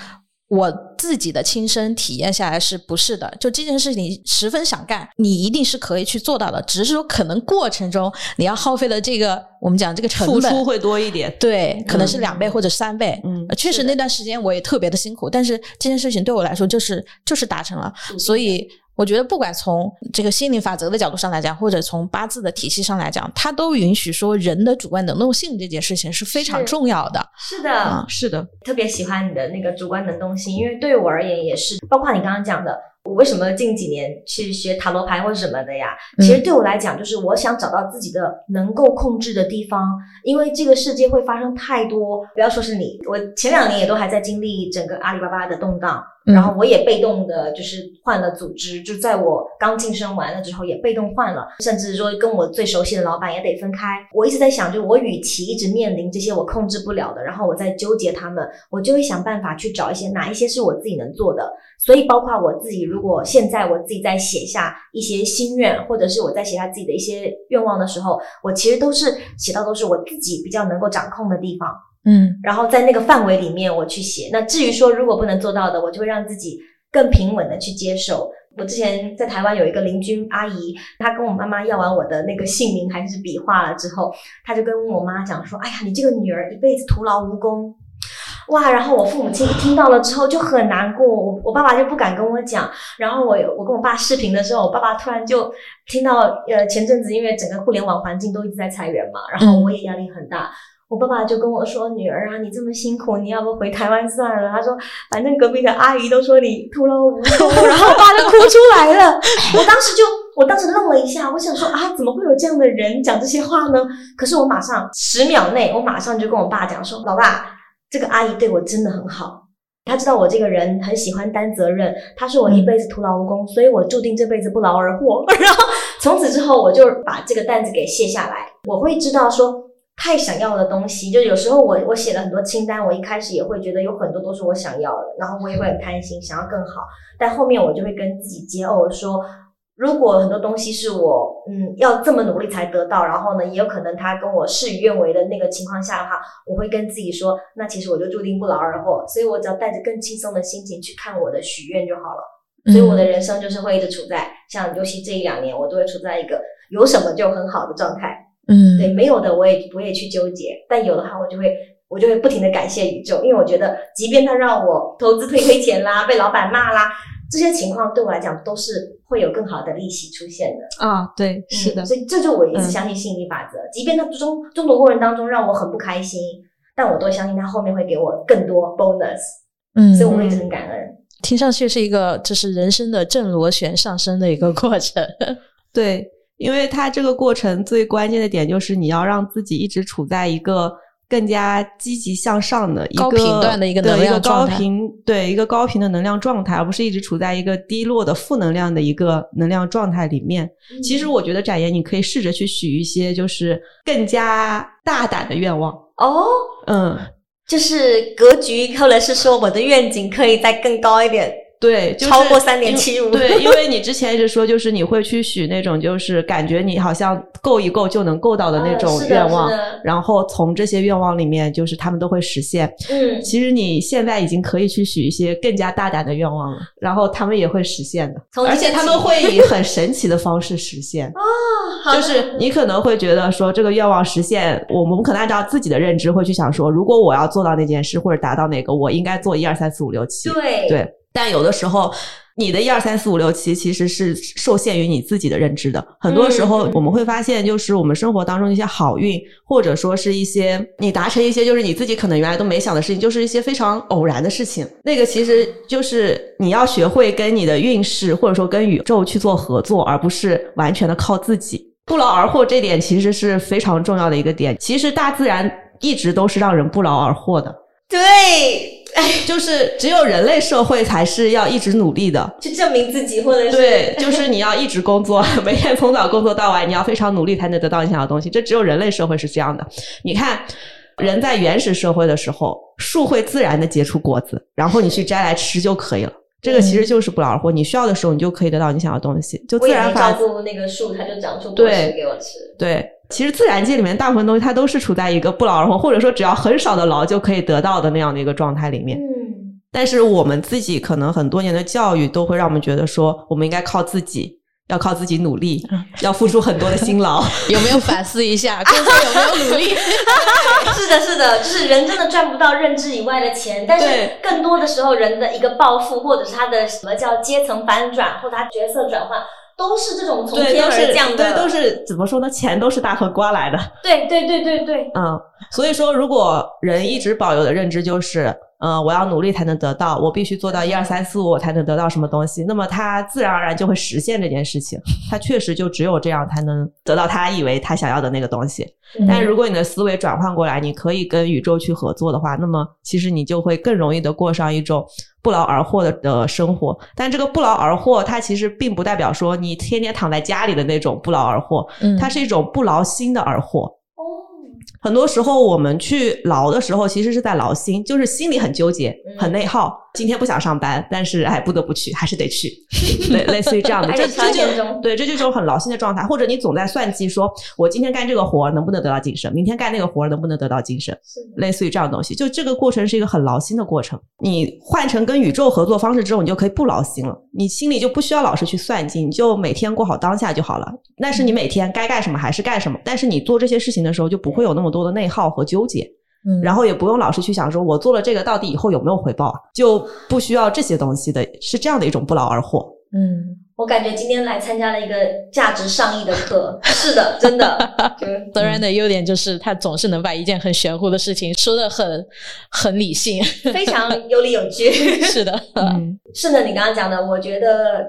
A: 我自己的亲身体验下来是不是的？就这件事情，十分想干，你一定是可以去做到的，只是说可能过程中你要耗费的这个我们讲这个成本
C: 付出会多一点。
A: 对，可能是两倍或者三倍。
C: 嗯
A: 呃确实那段时间我也特别的辛苦，但是这件事情对我来说就是就是达成了，所以我觉得不管从这个心理法则的角度上来讲，或者从八字的体系上来讲，它都允许说人的主观能动性这件事情是非常重要的。
D: 是的，
A: 啊
C: 是的，
D: 特别喜欢你的那个主观能动性，因为对我而言也是，包括你刚刚讲的，我为什么近几年去学塔罗牌或者什么的呀？
A: 嗯
D: 其实对我来讲，就是我想找到自己的能够控制的地方，因为这个世界会发生太多，不要说是你，我前两年也都还在经历整个阿里巴巴的动荡，
A: 嗯
D: 然后我也被动的，就是换了组织，就在我刚晋升完了之后，也被动换了，甚至说跟我最熟悉的老板也得分开。我一直在想，就我与其一直面临这些我控制不了的，然后我在纠结他们，我就会想办法去找一些哪一些是我自己能做的。所以，包括我自己，如果现在我自己在写下一些心愿，或者是我在写下自己的一些愿望的时候，我其实都是写到都是我自己比较能够掌控的地方。
A: 嗯
D: 然后在那个范围里面我去写。那至于说如果不能做到的，我就会让自己更平稳的去接受。我之前在台湾有一个邻居阿姨，她跟我妈妈要完我的那个姓名还是笔画了之后，她就跟我妈讲说：“哎呀，你这个女儿一辈子徒劳无功。”哇！然后我父母亲听到了之后就很难过，我我爸爸就不敢跟我讲。然后我我跟我爸视频的时候，我爸爸突然就听到，呃，前阵子因为整个互联网环境都一直在裁员嘛，然后我也压力很大。我爸爸就跟我说：“女儿啊，你这么辛苦，你要不回台湾算了？”他说：“反正隔壁的阿姨都说你徒劳无功。”然后我爸就哭出来了。我当时就，我当时愣了一下，我想说啊，怎么会有这样的人讲这些话呢？可是我马上十秒内，我马上就跟我爸讲说：“老爸，这个阿姨对我真的很好。”她知道我这个人很喜欢担责任，她说我一辈子徒劳无功，所以我注定这辈子不劳而获。然后从此之后，我就把这个担子给卸下来。我会知道说，太想要的东西，就有时候我我写了很多清单，我一开始也会觉得有很多都是我想要的，然后我也会很贪心，想要更好。但后面我就会跟自己桀骜说，如果很多东西是我嗯要这么努力才得到，然后呢，也有可能他跟我事与愿违的那个情况下的话，我会跟自己说，那其实我就注定不劳而获，所以我只要带着更轻松的心情去看我的许愿就好了。所以我的人生就是会一直处在像尤其这一两年，我都会处在一个有什么就很好的状态。
A: 嗯，
D: 对，没有的我也不会去纠结，但有的话我就会我就会不停的感谢宇宙，因为我觉得即便他让我投资退亏钱啦，被老板骂啦，这些情况对我来讲都是会有更好的利息出现的。
C: 啊，对，是的
D: 嗯，所以这就我一直
C: 嗯
D: 相信吸引力法则，即便他中中途过程当中让我很不开心，但我都相信他后面会给我更多 bonus，
A: 嗯，
D: 所以我会一直很感恩。
A: 听上去是一个就是人生的正螺旋上升的一个过程。
C: 对，因为它这个过程最关键的点就是你要让自己一直处在一个更加积极向上的一个
A: 高频段的一个能量
C: 高
A: 状态
C: 频对一个高频的能量状态，而不是一直处在一个低落的负能量的一个能量状态里面。其实我觉得展言，你可以试着去许一些就是更加大胆的愿望。
D: 哦，
C: 嗯，
D: 就是格局，或者是说我的愿景可以再更高一点。
C: 对，就是
D: 超过三点七五
C: 对，因为你之前一直说，就是你会去许那种，就是感觉你好像够一够就能够到的那种愿望，然后从这些愿望里面，就是他们都会实现。
D: 嗯，
C: 其实你现在已经可以去许一些更加大胆的愿望了，然后他们也会实现的，
D: 从
C: 而且他们会以很神奇的方式实现。
D: 好
C: 就是你可能会觉得说这个愿望实现，我们可能按照自己的认知会去想说，如果我要做到那件事或者达到哪个，我应该做一二三四五六七。
D: 对
C: 对，但有的时候。你的一二三四五六七其实是受限于你自己的认知的。很多时候
D: 嗯
C: 我们会发现，就是我们生活当中一些好运，或者说是一些你达成一些就是你自己可能原来都没想的事情，就是一些非常偶然的事情。那个其实就是你要学会跟你的运势或者说跟宇宙去做合作，而不是完全的靠自己。不劳而获这点其实是非常重要的一个点。其实大自然一直都是让人不劳而获的。
D: 对，哎，
C: 就是只有人类社会才是要一直努力的，
D: 去证明自己，或者是
C: 对，就是你要一直工作，每天从早工作到晚，你要非常努力才能得到你想要的东西。这只有人类社会是这样的。你看，人在原始社会的时候，树会自然的结出果子，然后你去摘来吃就可以了。这个其实就是不劳而获，你需要的时候你就可以得到你想要的东西，就自然法
D: 照顾那个树，它就长出果
C: 对
D: 实给我吃。
C: 对，其实自然界里面大部分东西它都是处在一个不劳而获，或者说只要很少的劳就可以得到的那样的一个状态里面。
D: 嗯，
C: 但是我们自己可能很多年的教育都会让我们觉得说，我们应该靠自己，要靠自己努力，要付出很多的辛劳。
A: 有没有反思一下工作有没有努力？
D: 是的，是的，就是人真的赚不到认知以外的钱，但是更多的时候，人的一个暴富，或者是他的什么叫阶层反转，或者他角色转换，都是这种从，天
C: 是
D: 而降的。
C: 对，都是怎么说呢？钱都是大风刮来的。
D: 对对对对对，
C: 嗯，所以说，如果人一直保有的认知就是，嗯、我要努力才能得到，我必须做到一二三四五，我才能得到什么东西，那么他自然而然就会实现这件事情。他确实就只有这样才能得到他以为他想要的那个东西。但是如果你的思维转换过来，你可以跟宇宙去合作的话，那么其实你就会更容易的过上一种不劳而获的的生活。但这个不劳而获，它其实并不代表说你天天躺在家里的那种不劳而获，
A: 嗯
C: 它是一种不劳心的而获。
D: 哦，
C: 很多时候我们去劳的时候，其实是在劳心，就是心里很纠结、
D: 嗯
C: 很内耗。今天不想上班，但是哎不得不去，还是得去，类类似于这样的，这就对，这就是很劳心的状态。或者你总在算计说，我今天干这个活儿能不能得到晋升，明天干那个活儿能不能得到晋升，类似于这样的东西。就这个过程是一个很劳心的过程。你换成跟宇宙合作方式之后，你就可以不劳心了，你心里就不需要老是去算计，你就每天过好当下就好了。但是你每天该干什么还是干什么，但是你做这些事情的时候就不会有那么多的内耗和纠结。
A: 嗯
C: 然后也不用老是去想说，我做了这个到底以后有没有回报啊，就不需要这些东西的，是这样的一种不劳而获。
A: 嗯，
D: 我感觉今天来参加了一个价值上亿的课，是的，真的，就是
A: 德然的优点就是他总是能把一件很玄乎的事情说的很很理性。
D: 非常有理有据。
A: 是的，
C: 嗯
D: 顺着你刚刚讲的，我觉得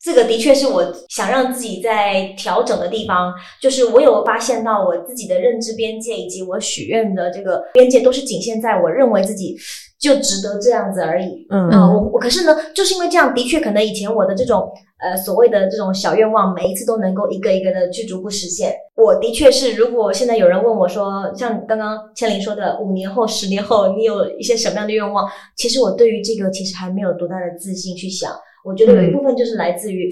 D: 这个的确是我想让自己在调整的地方，就是我有发现到我自己的认知边界以及我许愿的这个边界，都是仅限在我认为自己就值得这样子而已。
C: 嗯
D: 啊、我我可是呢，就是因为这样，的确可能以前我的这种呃所谓的这种小愿望，每一次都能够一个一个的去逐步实现。我的确是，如果现在有人问我说，像刚刚千灵说的，五年后、十年后，你有一些什么样的愿望？其实我对于这个其实还没有多大的自信去想。我觉得有一部分就是来自于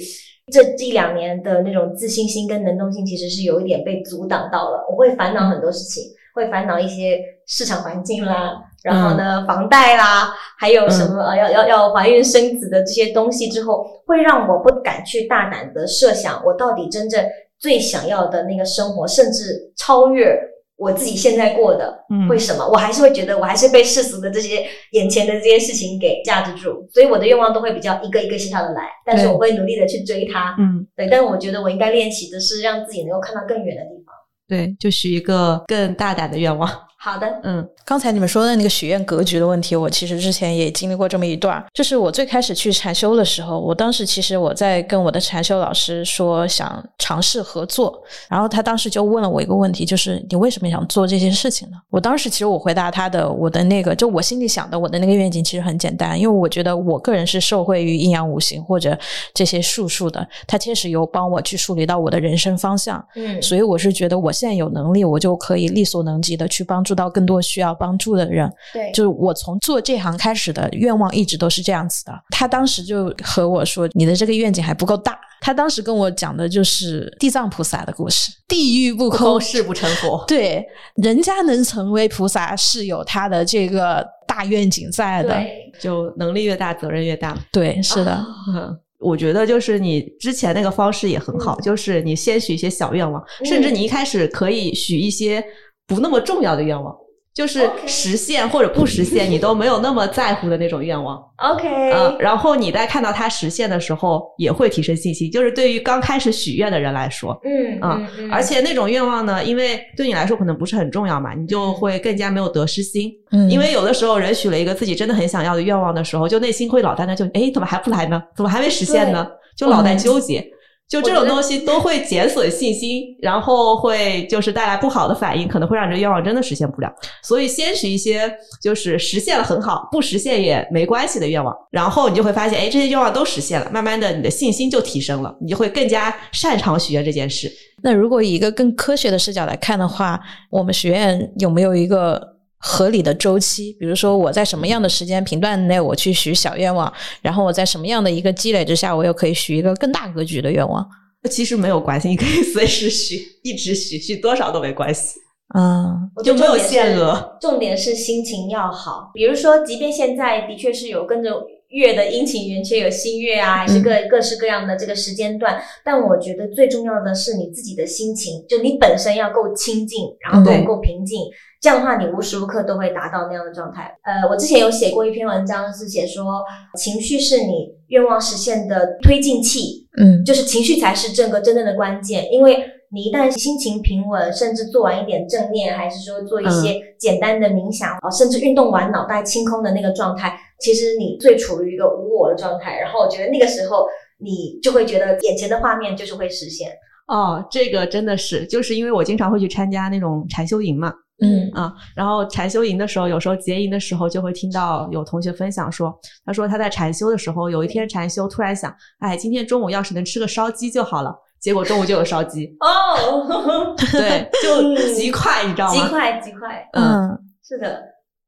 D: 这一两年的那种自信心跟能动性，其实是有一点被阻挡到了。我会烦恼很多事情，会烦恼一些市场环境啦，然后呢，房贷啦，还有什么、呃要要要怀孕生子的这些东西之后，会让我不敢去大胆的设想我到底真正最想要的那个生活，甚至超越我自己现在过的。
C: 嗯
D: 为什么？我还是会觉得我还是被世俗的这些眼前的这些事情给架制住，所以我的愿望都会比较一个一个小小的来，但是我会努力的去追它。
C: 嗯，
D: 对，但是我觉得我应该练习的是让自己能够看到更远的地方。
C: 对，就许一个更大胆的愿望。
D: 好的，
C: 嗯
A: 刚才你们说的那个许愿格局的问题，我其实之前也经历过这么一段儿。就是我最开始去禅修的时候，我当时其实我在跟我的禅修老师说想尝试合作，然后他当时就问了我一个问题，就是你为什么想做这些事情呢？我当时其实我回答他的我的那个，就我心里想的我的那个愿景其实很简单，因为我觉得我个人是受惠于阴阳五行或者这些术数的，它确实有帮我去梳理到我的人生方向。
D: 嗯，
A: 所以我是觉得我现在有能力，我就可以力所能及的去帮助到更多需要帮助的人。
D: 对，
A: 就是我从做这行开始的愿望一直都是这样子的。他当时就和我说：“你的这个愿景还不够大。”他当时跟我讲的就是地藏菩萨的故事，地狱不
C: 不
A: 空
C: 空誓不成佛。
A: 对，人家能成为菩萨是有他的这个大愿景在的。
D: 对，
C: 就能力越大，责任越大。
A: 对，是的，
D: 啊
C: 嗯，我觉得就是你之前那个方式也很好，
D: 嗯
C: 就是你先许一些小愿望，甚至你一开始可以许一些不那么重要的愿望，就是实现或者不实现你都没有那么在乎的那种愿望。
D: OK，
C: 嗯，然后你在看到它实现的时候，也会提升信心。就是对于刚开始许愿的人来说，
D: 嗯
C: 啊
D: 嗯嗯，
C: 而且那种愿望呢，因为对你来说可能不是很重要嘛，你就会更加没有得失心。
A: 嗯，
C: 因为有的时候人许了一个自己真的很想要的愿望的时候，就内心会老在那就哎，怎么还不来呢？怎么还没实现呢？就老在纠结。就这种东西都会减损信心，然后会就是带来不好的反应，可能会让这个愿望真的实现不了。所以先许一些就是实现了很好，不实现也没关系的愿望，然后你就会发现，哎，这些愿望都实现了，慢慢的你的信心就提升了，你就会更加擅长许愿这件事。
A: 那如果以一个更科学的视角来看的话，我们学院有没有一个合理的周期？比如说，我在什么样的时间频段内我去许小愿望，然后我在什么样的一个积累之下，我又可以许一个更大格局的愿望？
C: 其实没有关系，你可以随时许，一直许，许多少都没关系，
A: 嗯
D: 我
C: 就没有限额。
D: 重点是心情要好。比如说，即便现在的确是有跟着月的阴晴圆缺，有新月啊，还是各、各式各样的这个时间段。但我觉得最重要的是你自己的心情，就你本身要够清静，然后
A: 对
D: 够够平静。这样的话，你无时无刻都会达到那样的状态。呃，我之前有写过一篇文章，是写说情绪是你愿望实现的推进器，
A: 嗯
D: 就是情绪才是这个真正的关键，因为你一旦心情平稳，甚至做完一点正念，还是说做一些简单的冥想，啊、甚至运动完脑袋清空的那个状态，其实你最处于一个无我的状态。然后我觉得那个时候，你就会觉得眼前的画面就是会实现。
C: 哦，这个真的是，就是因为我经常会去参加那种禅修营嘛，
A: 嗯。
C: 啊，然后禅修营的时候，有时候结营的时候，就会听到有同学分享说，他说他在禅修的时候，有一天禅修突然想，哎，今天中午要是能吃个烧鸡就好了，结果中午就有烧鸡，
D: 哦，
C: 对，就极快，你知道吗？
D: 极快极快，
C: 嗯。
A: 嗯。
D: 是的，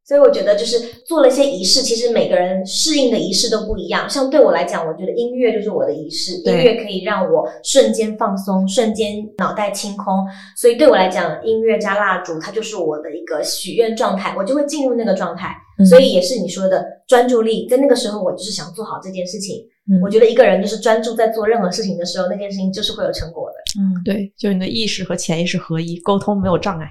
D: 所以我觉得就是做了一些仪式，其实每个人适应的仪式都不一样。像对我来讲，我觉得音乐就是我的仪式，音乐可以让我瞬间放松，瞬间脑袋清空。所以对我来讲，音乐加蜡烛，它就是我的一个许愿状态，我就会进入那个状态。
A: 嗯
D: 所以也是你说的专注力，在那个时候，我就是想做好这件事情。
A: 嗯
D: 我觉得一个人就是专注在做任何事情的时候，那件事情就是会有成果的。
A: 嗯，
C: 对，就是你的意识和潜意识合一，沟通没有障碍。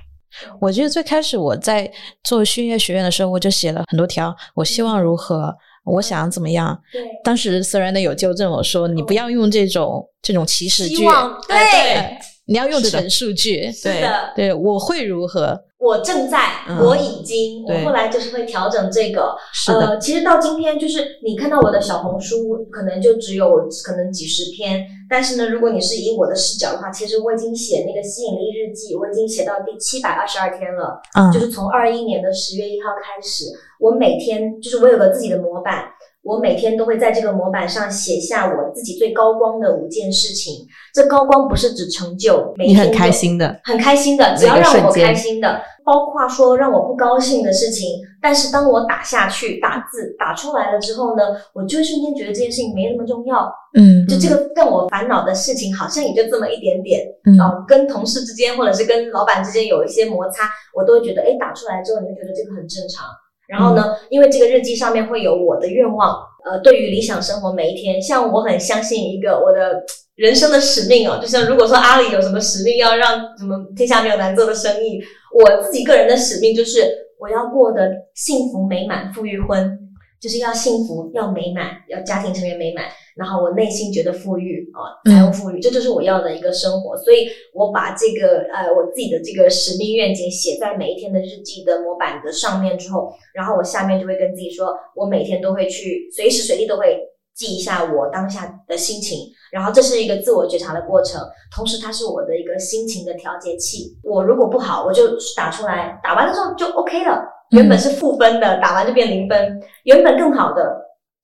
A: 我记得最开始我在做训练学院的时候，我就写了很多条，我希望如何，我想怎么样。
D: 对，
A: 当时 Serena 有纠正我说，你不要用这种这种祈使句，
D: 希望
A: 呃
D: 对
A: 你要用
C: 的
A: 陈述句。
D: 对的。
A: 对，我会如何？
D: 我正在，
C: 嗯
D: 我已经，我后来就是会调整这个。
C: 是的，
D: 呃，其实到今天，就是你看到我的小红书，可能就只有可能几十篇，但是呢，如果你是以我的视角的话，其实我已经写那个吸引力日记，我已经写到第七百二十二天了，
A: 嗯
D: 就是从二一年的十月一号开始，我每天就是我有个自己的模板。我每天都会在这个模板上写下我自己最高光的五件事情。这高光不是指成就，每天
C: 你很开心的，
D: 很开心的，只要让我开心的，包括说让我不高兴的事情。但是当我打下去、打字打出来了之后呢，我就会瞬间觉得这件事情没那么重要。
A: 嗯
D: 就这个让我烦恼的事情，好像也就这么一点点。
A: 嗯
D: 啊、跟同事之间或者是跟老板之间有一些摩擦，我都会觉得，哎，打出来之后，你会觉得这个很正常。然后呢，因为这个日记上面会有我的愿望，呃，对于理想生活每一天，像我很相信一个我的人生的使命哦，就像如果说阿里有什么使命要让什么天下没有难做的生意，我自己个人的使命就是我要过得幸福美满、富裕婚，就是要幸福、要美满、要家庭成员美满，然后我内心觉得富裕啊，财务富裕，这就是我要的一个生活。所以我把这个呃我自己的这个使命愿景写在每一天的日记的模板的上面之后，然后我下面就会跟自己说，我每天都会去随时随地都会记一下我当下的心情，然后这是一个自我觉察的过程，同时它是我的一个心情的调节器。我如果不好，我就打出来，打完了之后就 OK 了。原本是负分的，打完就变零分。原本更好的，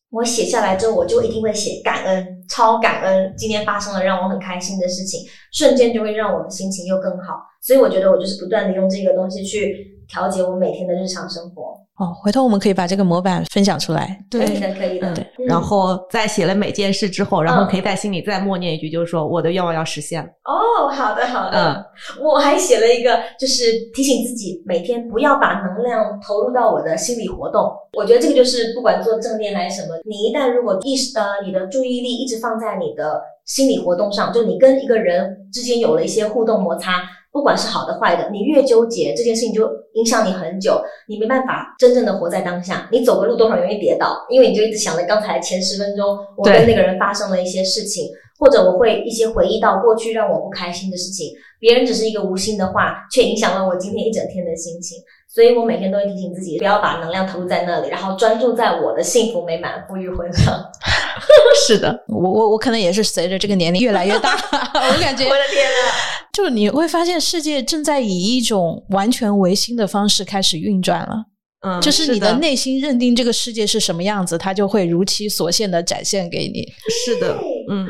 D: 我写下来之后，我就一定会写感恩，超感恩今天发生了让我很开心的事情，瞬间就会让我的心情又更好。所以我觉得我就是不断的用这个东西去调节我每天的日常生活。
A: 哦，回头我们可以把这个模板分享出来。
D: 对可以的，可以的。
C: 嗯
A: 对
D: 嗯
C: 然后在写了每件事之后，然后
D: 嗯
C: 可以在心里再默念一句，就是说我的愿望要实现了。
D: 哦，好的好的。
C: 嗯，
D: 我还写了一个，就是提醒自己每天不要把能量投入到我的心理活动。我觉得这个就是不管做正念还是什么，你一旦如果意识呃你的注意力一直放在你的心理活动上，就你跟一个人之间有了一些互动摩擦。不管是好的坏的，你越纠结这件事情就影响你很久，你没办法真正的活在当下。你走个路都很容易跌倒，因为你就一直想着刚才前十分钟我跟那个人发生了一些事情，或者我会一些回忆到过去让我不开心的事情，别人只是一个无心的话，却影响了我今天一整天的心情。所以我每天都会提醒自己，不要把能量投入在那里，然后专注在我的幸福美满富裕婚上。
C: 是的，
A: 我我我可能也是随着这个年龄越来越大，我感觉
D: 我的天呐！
A: 就你会发现世界正在以一种完全唯心的方式开始运转了。
C: 嗯，
A: 就是你
C: 的
A: 的内心认定这个世界是什么样子，它就会如其所现的展现给你。
C: 是的，嗯，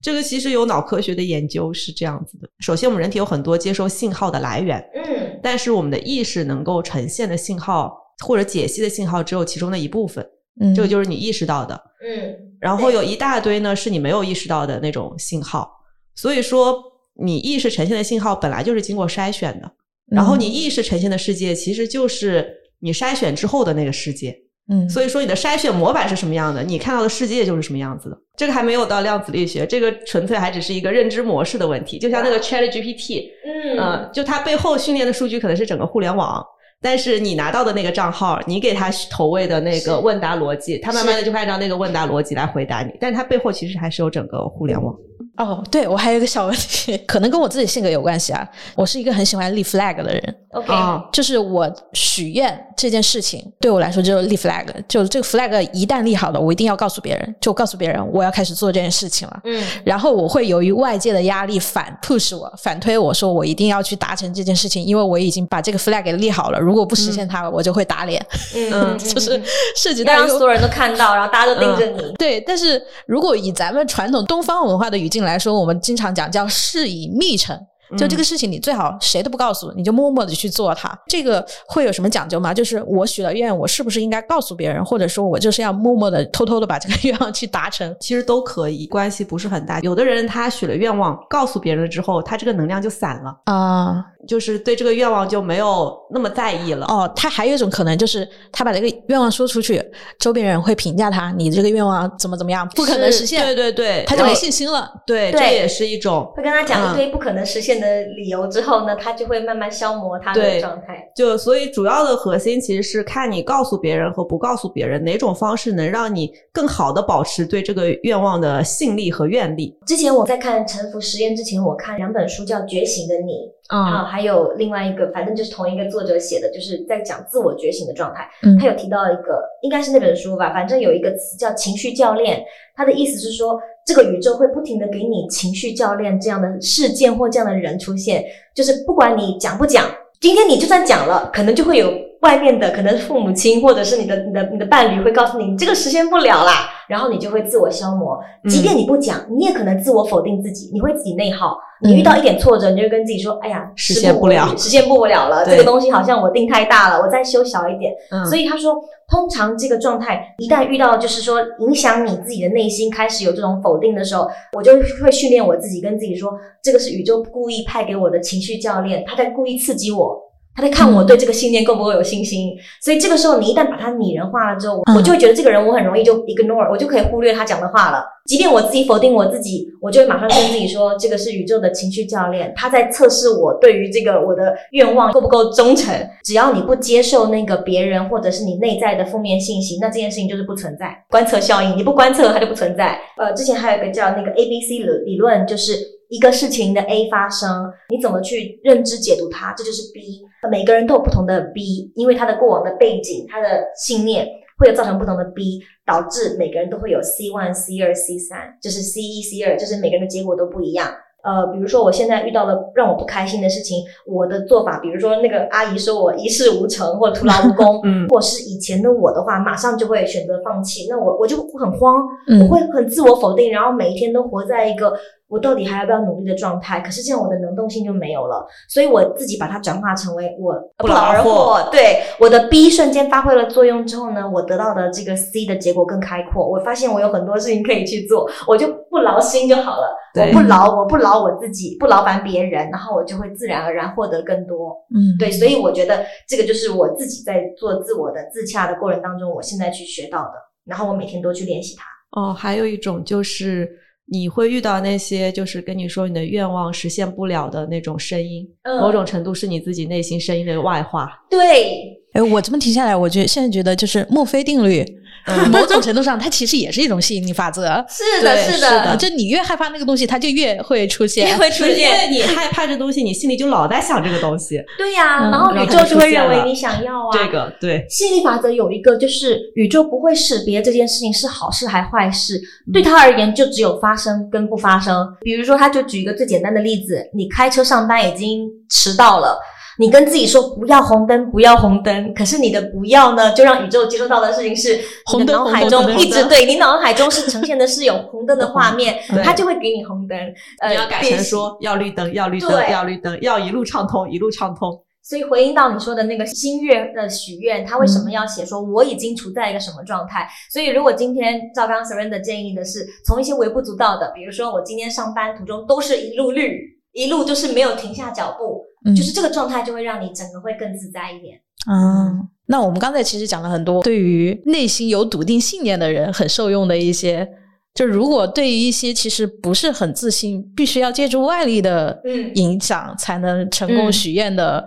C: 这个其实有脑科学的研究是这样子的。首先，我们人体有很多接收信号的来源，
D: 嗯
C: 但是我们的意识能够呈现的信号或者解析的信号只有其中的一部分，
A: 嗯，
C: 这个就是你意识到的。
D: 嗯，
C: 然后有一大堆呢是你没有意识到的那种信号，所以说你意识呈现的信号本来就是经过筛选的，然后你意识呈现的世界其实就是你筛选之后的那个世界。
A: 嗯，
C: 所以说你的筛选模板是什么样的，你看到的世界就是什么样子的。这个还没有到量子力学，这个纯粹还只是一个认知模式的问题。就像那个 Chat GPT，
D: 嗯。
C: 呃，就它背后训练的数据可能是整个互联网，但是你拿到的那个账号，你给他投喂的那个问答逻辑，他慢慢的就会按照那个问答逻辑来回答你，但是它背后其实还是有整个互联网。
A: 哦，对我还有一个小问题，可能跟我自己性格有关系啊。我是一个很喜欢立 flag 的人
D: ，OK，
C: 啊，
A: 就是我许愿这件事情对我来说就是立 flag，就是这个 flag 一旦立好了，我一定要告诉别人，就告诉别人我要开始做这件事情了。
D: 嗯
A: 然后我会由于外界的压力反 push 我，反推我说我一定要去达成这件事情，因为我已经把这个 flag 给立好了，如果不实现它，我就会打脸，
D: 嗯
C: 嗯
A: 就是 涉及到
D: 让所有人都看到，然后大家都盯着你。
A: 对，但是如果以咱们传统东方文化的语进来说，我们经常讲叫事以密成。就这个事情，你最好谁都不告诉，你就默默的去做它。这个会有什么讲究吗？就是我许了愿，我是不是应该告诉别人，或者说我就是要默默的、偷偷的把这个愿望去达成？
C: 其实都可以，关系不是很大。有的人他许了愿望，告诉别人了之后，他这个能量就散了，
A: 啊、
C: 就是对这个愿望就没有那么在意了。
A: 哦，他还有一种可能就是他把这个愿望说出去，周边人会评价他，你这个愿望怎么怎么样，不可能实现，
C: 对对对，
A: 他就没信心了。
C: 对，
D: 对
C: 这也是一种。
D: 会跟他讲
C: 嗯
D: 一堆不可能实现的理由之后呢，他就会慢慢消磨他的状态。
C: 就所以主要的核心其实是看你告诉别人和不告诉别人哪种方式能让你更好的保持对这个愿望的信力和愿力。
D: 之前我在看沉浮实验之前，我看两本书叫《觉醒的你》啊，还有另外一个，反正就是同一个作者写的，就是在讲自我觉醒的状态。
A: 嗯
D: 他有提到一个，应该是那本书吧，反正有一个词叫情绪教练，他的意思是说，这个宇宙会不停的给你情绪教练这样的事件或这样的人出现，就是不管你讲不讲，今天你就算讲了，可能就会有外面的，可能是父母亲或者是你的你的你的伴侣会告诉你，你这个实现不了啦，然后你就会自我消磨。即便你不讲，你也可能自我否定自己，你会自己内耗。你遇到一点挫折，你就会跟自己说：“哎呀，
C: 实现不了
D: 实现不了了，这个东西好像我定太大了，我再修小一点。”
C: 嗯，
D: 所以他说，通常这个状态一旦遇到就是说影响你自己的内心开始有这种否定的时候，我就会训练我自己，跟自己说，这个是宇宙故意派给我的情绪教练，他在故意刺激我。他在看我对这个信念够不够有信心，所以这个时候你一旦把它拟人化了之后，
A: 嗯
D: 我就会觉得这个人我很容易就 ignore，我就可以忽略他讲的话了。即便我自己否定我自己，我就会马上跟自己说，这个是宇宙的情绪教练，他在测试我对于这个我的愿望够不够忠诚。只要你不接受那个别人或者是你内在的负面信息，那这件事情就是不存在。观测效应，你不观测它就不存在。呃，之前还有一个叫那个 A B C 理理论，就是一个事情的 A 发生，你怎么去认知解读它，这就是 B。每个人都有不同的 B，因为他的过往的背景、他的信念会有造成不同的 B，导致每个人都会有 C one、C 二、C 三，就是 C 一、C 二，就是每个人的结果都不一样。呃，比如说我现在遇到了让我不开心的事情，我的做法，比如说那个阿姨说我一事无成或者徒劳无功，
C: 嗯
D: 或是以前的我的话，马上就会选择放弃，那我我就很慌，
A: 嗯
D: 我会很自我否定，然后每一天都活在一个我到底还要不要努力的状态。可是这样我的能动性就没有了，所以我自己把它转化成为我
C: 不劳而获。
D: 对我的 B 瞬间发挥了作用之后呢，我得到的这个 C 的结果更开阔。我发现我有很多事情可以去做，我就不劳心就好了。我
C: 对
D: 不劳，我不劳我自己，不劳烦别人，然后我就会自然而然获得更多。
A: 嗯，
D: 对，所以我觉得这个就是我自己在做自我的自洽的过程当中，我现在去学到的，然后我每天都去练习它。
C: 哦，还有一种就是你会遇到那些就是跟你说你的愿望实现不了的那种声音，
D: 嗯
C: 某种程度是你自己内心声音的外化。
D: 对，
A: 哎，我这么听下来，我觉得现在觉得就是墨菲定律，某种程度上它其实也是一种吸引力法则。
D: 是的，
C: 对
D: 是
C: 是的
A: 就你越害怕那个东西，它就越会出现。
D: 会出
C: 现因为
D: 现。
C: 你害怕这东西，你心里就老在想这个东西。
D: 对呀、
A: 嗯
D: 然后宇宙就会认为你想要啊。
C: 这个对，
D: 吸引力法则有一个，就是宇宙不会识别这件事情是好事还坏事，
C: 嗯
D: 对他而言就只有发生跟不发生。比如说，他就举一个最简单的例子：你开车上班已经迟到了。你跟自己说不要红灯，不要红灯，可是你的不要呢，就让宇宙接收到的事情是
A: 红灯
D: 脑海中一直对你脑海中是呈现的是有红灯的画面，它就会给你红灯。呃，
C: 你要改成说要绿灯，要绿灯，要绿灯，要一路畅通，一路畅通。
D: 所以回应到你说的那个心愿的许愿，他为什么要写说我已经处在一个什么状态？所以如果今天赵刚刚 Surrender 建议的是从一些微不足道的，比如说我今天上班途中都是一路绿，一路就是没有停下脚步，
A: 嗯
D: 就是这个状态就会让你整个会更自在一点。
A: 嗯，那我们刚才其实讲了很多对于内心有笃定信念的人很受用的一些，就如果对于一些其实不是很自信，必须要借助外力的
D: 嗯
A: 影响才能成功
D: 嗯
A: 许愿的。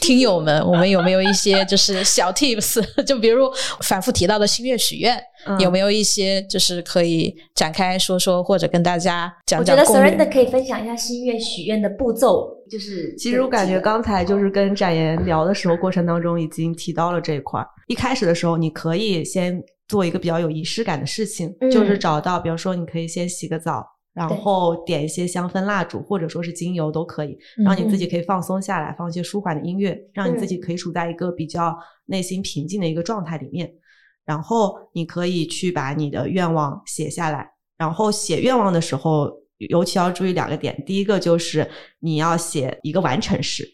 A: 听友们，我们有没有一些就是小 tips？就比如反复提到的心愿许愿，
C: 嗯
A: 有没有一些就是可以展开说说，或者跟大家讲讲
D: 我觉得
A: 讲攻略
D: ？Surrender 可以分享一下心愿许愿的步骤，就是
C: 其实我感觉刚才就是跟展言聊的时候，过程当中已经提到了这一块儿。一开始的时候，你可以先做一个比较有仪式感的事情，
D: 嗯
C: 就是找到，比如说你可以先洗个澡，然后点一些香氛蜡烛，或者说是精油都可以，
A: 嗯
C: 让你自己可以放松下来，放一些舒缓的音乐，让你自己可以处在一个比较内心平静的一个状态里面。然后你可以去把你的愿望写下来，然后写愿望的时候，尤其要注意两个点。第一个就是你要写一个完成时，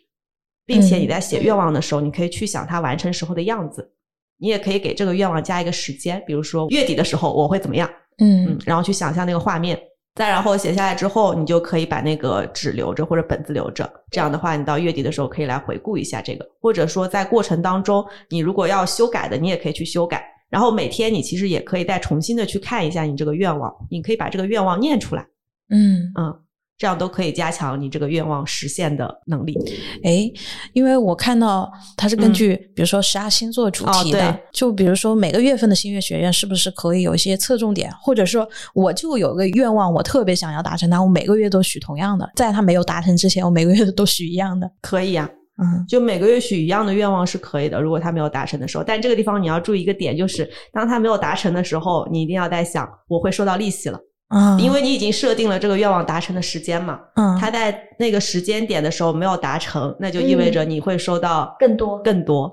C: 并且你在写愿望的时候，你可以去想它完成时候的样子。你也可以给这个愿望加一个时间，比如说月底的时候我会怎么样，
A: 嗯
C: 嗯，然后去想象那个画面。再然后写下来之后，你就可以把那个纸留着或者本子留着。这样的话，你到月底的时候可以来回顾一下这个，或者说在过程当中，你如果要修改的，你也可以去修改。然后每天你其实也可以再重新的去看一下你这个愿望，你可以把这个愿望念出来，
A: 嗯，
C: 嗯，这样都可以加强你这个愿望实现的能力。
A: 哎，因为我看到它是根据比如说十二星座主
C: 哦
A: 题的，
C: 对
A: 就比如说每个月份的星月学院是不是可以有一些侧重点，或者说我就有个愿望，我特别想要达成它，我每个月都许同样的，在它没有达成之前，我每个月都许一样的。
C: 可以呀、
A: 嗯
C: 就每个月许一样的愿望是可以的，如果他没有达成的时候。但这个地方你要注意一个点，就是当他没有达成的时候，你一定要在想我会收到利息了，
A: 啊，
C: 因为你已经设定了这个愿望达成的时间嘛。
A: 嗯，
C: 他在那个时间点的时候没有达成，那就意味着你会收到
D: 更多
C: 更多。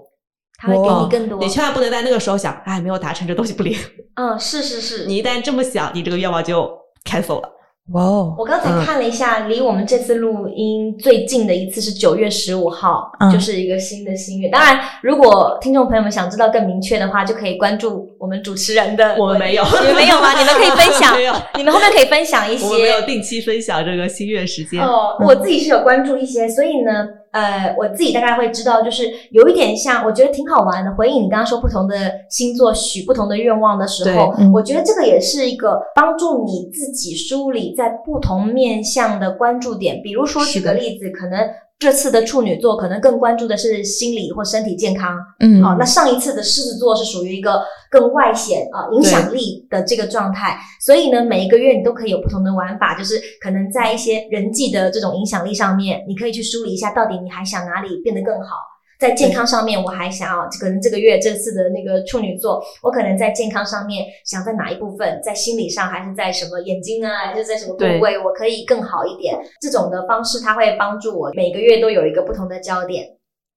D: 他会给你更多。
C: 你千万不能在那个时候想，哎，没有达成这东西不灵。
D: 嗯，是是是，
C: 你一旦这么想，你这个愿望就 cancel 了。
A: 哇哦，
D: 我刚才
C: 嗯
D: 看了一下，离我们这次录音最近的一次是九月十五号，
A: 嗯
D: 就是一个新的心愿。当然，如果听众朋友们想知道更明确的话，就可以关注我们主持人的。
C: 我们没有
D: 你们没有吗？你们可以分享
C: 没有，
D: 你们后面可以分享一些
C: 我们没有
D: 些。
C: 定期分享这个心愿时间。
D: 哦，我自己是有关注一些，所以呢，呃，我自己大概会知道，就是有一点像，我觉得挺好玩的。回应你刚刚说不同的星座许不同的愿望的时候
A: 嗯，
D: 我觉得这个也是一个帮助你自己梳理在不同面向的关注点。比如说，举个例子，可能这次的处女座可能更关注的是心理或身体健康，
A: 嗯，
D: 好、那上一次的狮子座是属于一个更外显啊、影响力的这个状态，所以呢，每一个月你都可以有不同的玩法，就是可能在一些人际的这种影响力上面，你可以去梳理一下，到底你还想哪里变得更好。在健康上面，我还想要可能这个月这次的那个处女座，我可能在健康上面想在哪一部分，在心理上还是在什么眼睛啊，还是在什么部位，我可以更好一点。这种的方式，它会帮助我每个月都有一个不同的焦点。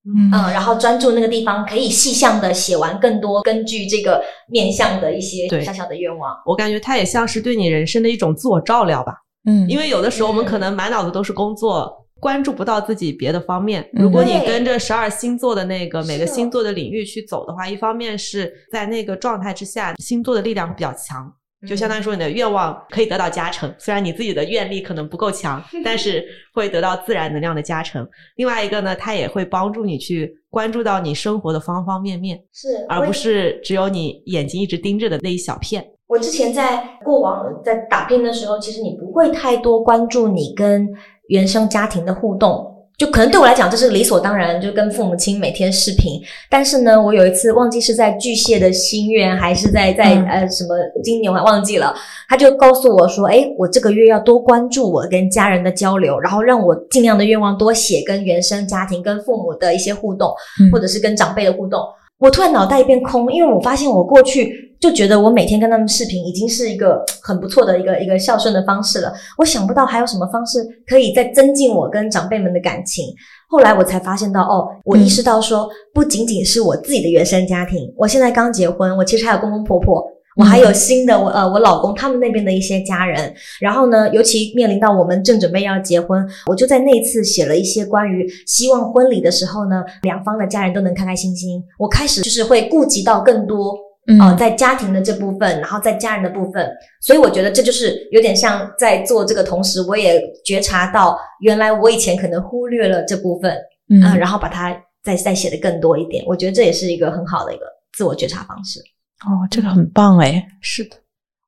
A: 嗯
D: 嗯，然后专注那个地方，可以细项的写完更多，根据这个面向的一些小小的愿望。
C: 我感觉它也像是对你人生的一种自我照料吧。
A: 嗯，
C: 因为有的时候我们
D: 嗯
C: 可能满脑子都是工作，关注不到自己别的方面。
A: 嗯
C: 如果你跟着十二星座的那个每个星座的领域去走的话，一方面是在那个状态之下，星座的力量会比较强。就相当于说，你的愿望可以得到加成，虽然你自己的愿力可能不够强，但是会得到自然能量的加成。另外一个呢，它也会帮助你去关注到你生活的方方面面，
D: 是，
C: 而不是只有你眼睛一直盯着的那一小片。
D: 我之前在过往在打拼的时候，其实你不会太多关注你跟原生家庭的互动。就可能对我来讲，这是理所当然，就跟父母亲每天视频。但是呢，我有一次忘记是在巨蟹的心愿，还是在在、
A: 嗯
D: 呃什么今年我还忘记了。他就告诉我说：“哎，我这个月要多关注我跟家人的交流，然后让我尽量的愿望多写跟原生家庭、跟父母的一些互动，
A: 嗯
D: 或者是跟长辈的互动。”我突然脑袋一片空，因为我发现我过去就觉得我每天跟他们视频已经是一个很不错的一个一个孝顺的方式了。我想不到还有什么方式可以再增进我跟长辈们的感情。后来我才发现到，哦，我意识到说，不仅仅是我自己的原生家庭，我现在刚结婚，我其实还有公公婆婆。我还有新的我呃我老公他们那边的一些家人，然后呢，尤其面临到我们正准备要结婚，我就在那次写了一些关于希望婚礼的时候呢，两方的家人都能开开心心。我开始就是会顾及到更多
A: 嗯
D: 呃，在家庭的这部分，然后在家人的部分，所以我觉得这就是有点像在做这个同时，我也觉察到原来我以前可能忽略了这部分，
A: 嗯
D: 嗯、然后把它再再写的更多一点。我觉得这也是一个很好的一个自我觉察方式。
A: 哦，这个很棒哎，
C: 是的，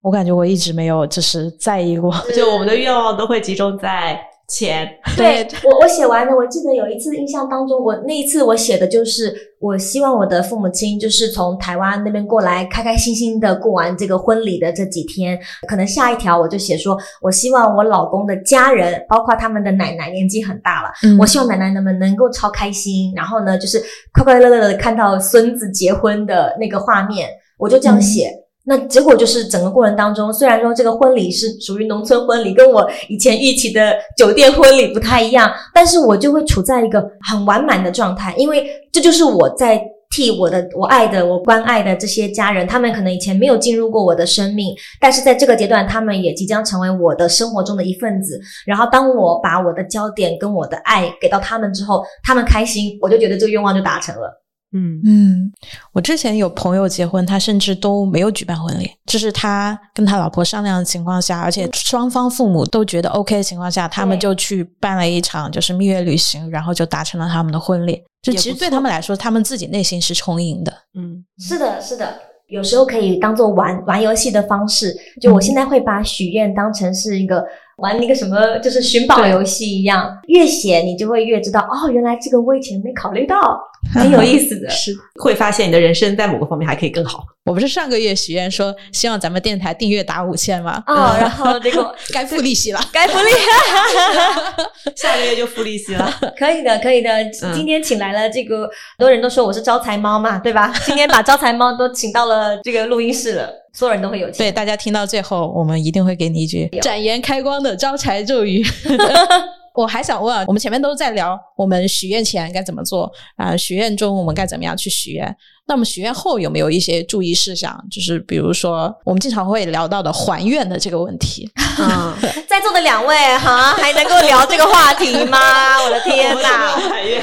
A: 我感觉我一直没有就是在意过。
C: 就我们的愿望都会集中在钱。
D: 对我，我写完了。我记得有一次印象当中，我那一次我写的就是，我希望我的父母亲就是从台湾那边过来，开开心心的过完这个婚礼的这几天。可能下一条我就写说，我希望我老公的家人，包括他们的奶奶年纪很大了，
A: 嗯
D: 我希望奶奶们能够超开心，然后呢，就是快快乐乐的看到孙子结婚的那个画面，我就这样写。那结果就是整个过程当中，虽然说这个婚礼是属于农村婚礼，跟我以前预期的酒店婚礼不太一样，但是我就会处在一个很完满的状态，因为这就是我在替我的我爱的我关爱的这些家人，他们可能以前没有进入过我的生命，但是在这个阶段，他们也即将成为我的生活中的一份子。然后当我把我的焦点跟我的爱给到他们之后，他们开心，我就觉得这个愿望就达成了。
C: 嗯，
A: 嗯，我之前有朋友结婚，他甚至都没有举办婚礼，就是他跟他老婆商量的情况下，而且双方父母都觉得 OK 的情况下，他们就去办了一场就是蜜月旅行，然后就达成了他们的婚礼。就其实对他们来说，他们自己内心是充盈的。
C: 嗯，
D: 是的，是的。有时候可以当做玩玩游戏的方式，就我现在会把许愿当成是一个玩那个什么，就是寻宝游戏一样。越写你就会越知道，哦，原来这个我以前没考虑到，很有意思的。
C: 是会发现你的人生在某个方面还可以更好。
A: 我不是上个月许愿说希望咱们电台订阅达五千吗？
D: 哦，然后这个
A: 该付利息了。
D: 该付利息，
C: 下个月就付利息了。
D: 可以的，可以的。
C: 嗯
D: 今天请来了这个，很多人都说我是招财猫嘛，对吧？今天把招财猫都请到了这个录音室了，所有人都会有钱。
A: 对，大家听到最后，我们一定会给你一句展颜开光的招财咒语。我还想问，我们前面都在聊我们许愿前该怎么做啊、许愿中我们该怎么样去许愿？那我们许愿后有没有一些注意事项？就是比如说我们经常会聊到的还愿的这个问题。
C: 嗯，
D: 在座的两位哈，还能够聊这个话题吗？我的天哪！
C: 海月，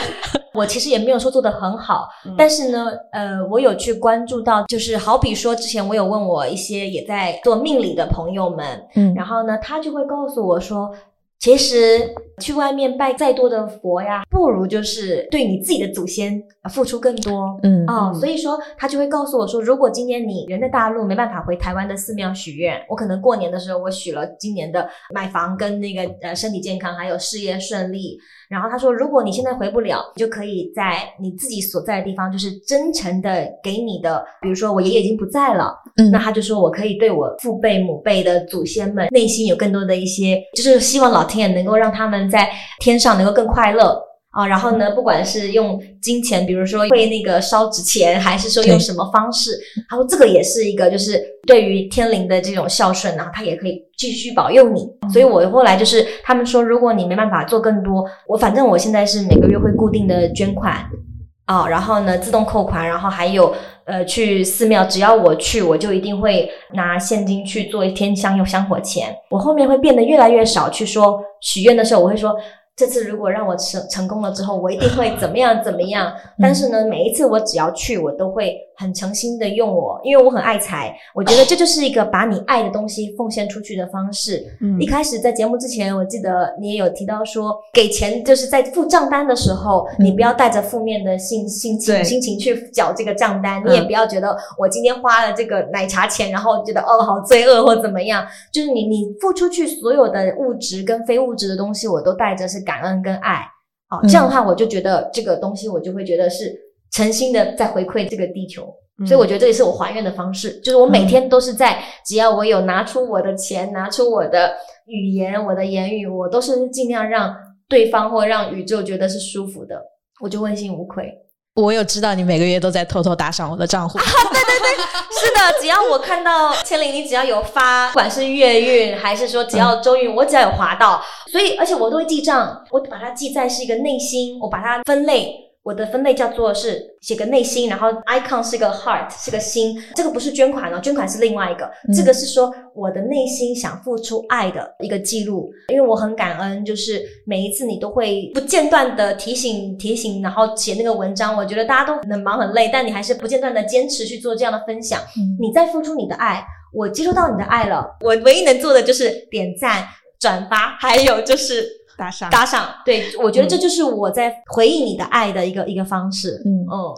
D: 我其实也没有说做的很好，
C: 嗯
D: 但是呢，呃，我有去关注到，就是好比说之前我有问我一些也在做命理的朋友们，
A: 嗯
D: 然后呢，他就会告诉我说，其实去外面拜再多的佛呀，不如就是对你自己的祖先呃付出更多。
A: 嗯
D: 哦，
C: 嗯
D: 所以说他就会告诉我说，如果今年你人在大陆没办法回台湾的寺庙许愿，我可能过年的时候我许了今年的买房跟那个呃身体健康还有事业顺利。然后他说，如果你现在回不了，你就可以在你自己所在的地方，就是真诚的给你的，比如说我爷爷已经不在了，
A: 嗯
D: 那他就说我可以对我父辈母辈的祖先们内心有更多的一些，就是希望老天爷能够让他们在天上能够更快乐。啊，然后呢，不管是用金钱，比如说会那个烧纸钱，还是说用什么方式，他说这个也是一个，就是对于天灵的这种孝顺然后，他也可以继续保佑你。所以我后来就是他们说，如果你没办法做更多，我反正我现在是每个月会固定的捐款啊，然后呢自动扣款，然后还有呃去寺庙，只要我去，我就一定会拿现金去做一天香用香火钱。我后面会变得越来越少去说许愿的时候，我会说。这次如果让我成成功了之后，我一定会怎么样怎么样。但是呢，每一次我只要去，我都会很诚心的用我，因为我很爱财，我觉得这就是一个把你爱的东西奉献出去的方式。
C: 嗯
D: 一开始在节目之前，我记得你也有提到说，给钱就是在付账单的时候，
A: 嗯
D: 你不要带着负面的心心情心情去缴这个账单，
C: 嗯
D: 你也不要觉得我今天花了这个奶茶钱，然后觉得哦好罪恶或怎么样。就是你你付出去所有的物质跟非物质的东西，我都带着是感恩跟爱。哦，
A: 嗯
D: 这样的话，我就觉得这个东西，我就会觉得是诚心的在回馈这个地球。
C: 嗯
D: 所以我觉得这也是我还愿的方式，就是我每天都是在，只要我有拿出我的钱，拿出我的语言、我的言语，我都是尽量让对方或让宇宙觉得是舒服的，我就问心无愧。
A: 我有知道你每个月都在偷偷打赏我的账户。
D: 啊，对对对是的，只要我看到千灵，你只要有发，不管是月运还是说只要周运，我只要有划到，所以而且我都会记账，我把它记在是一个内心，我把它分类。我的分类叫做是写个内心，然后 icon 是个 heart 是个心，这个不是捐款哦，捐款是另外一个，
A: 嗯。
D: 这个是说我的内心想付出爱的一个记录，因为我很感恩，就是每一次你都会不间断的提醒提醒，然后写那个文章，我觉得大家都很忙很累，但你还是不间断的坚持去做这样的分享，
A: 嗯。
D: 你在付出你的爱，我接收到你的爱了，我唯一能做的就是点赞、转发，还有就是
C: 打赏
D: 打赏。对，我觉得这就是我在回应你的爱的一个一个方式。
A: 嗯
D: 嗯，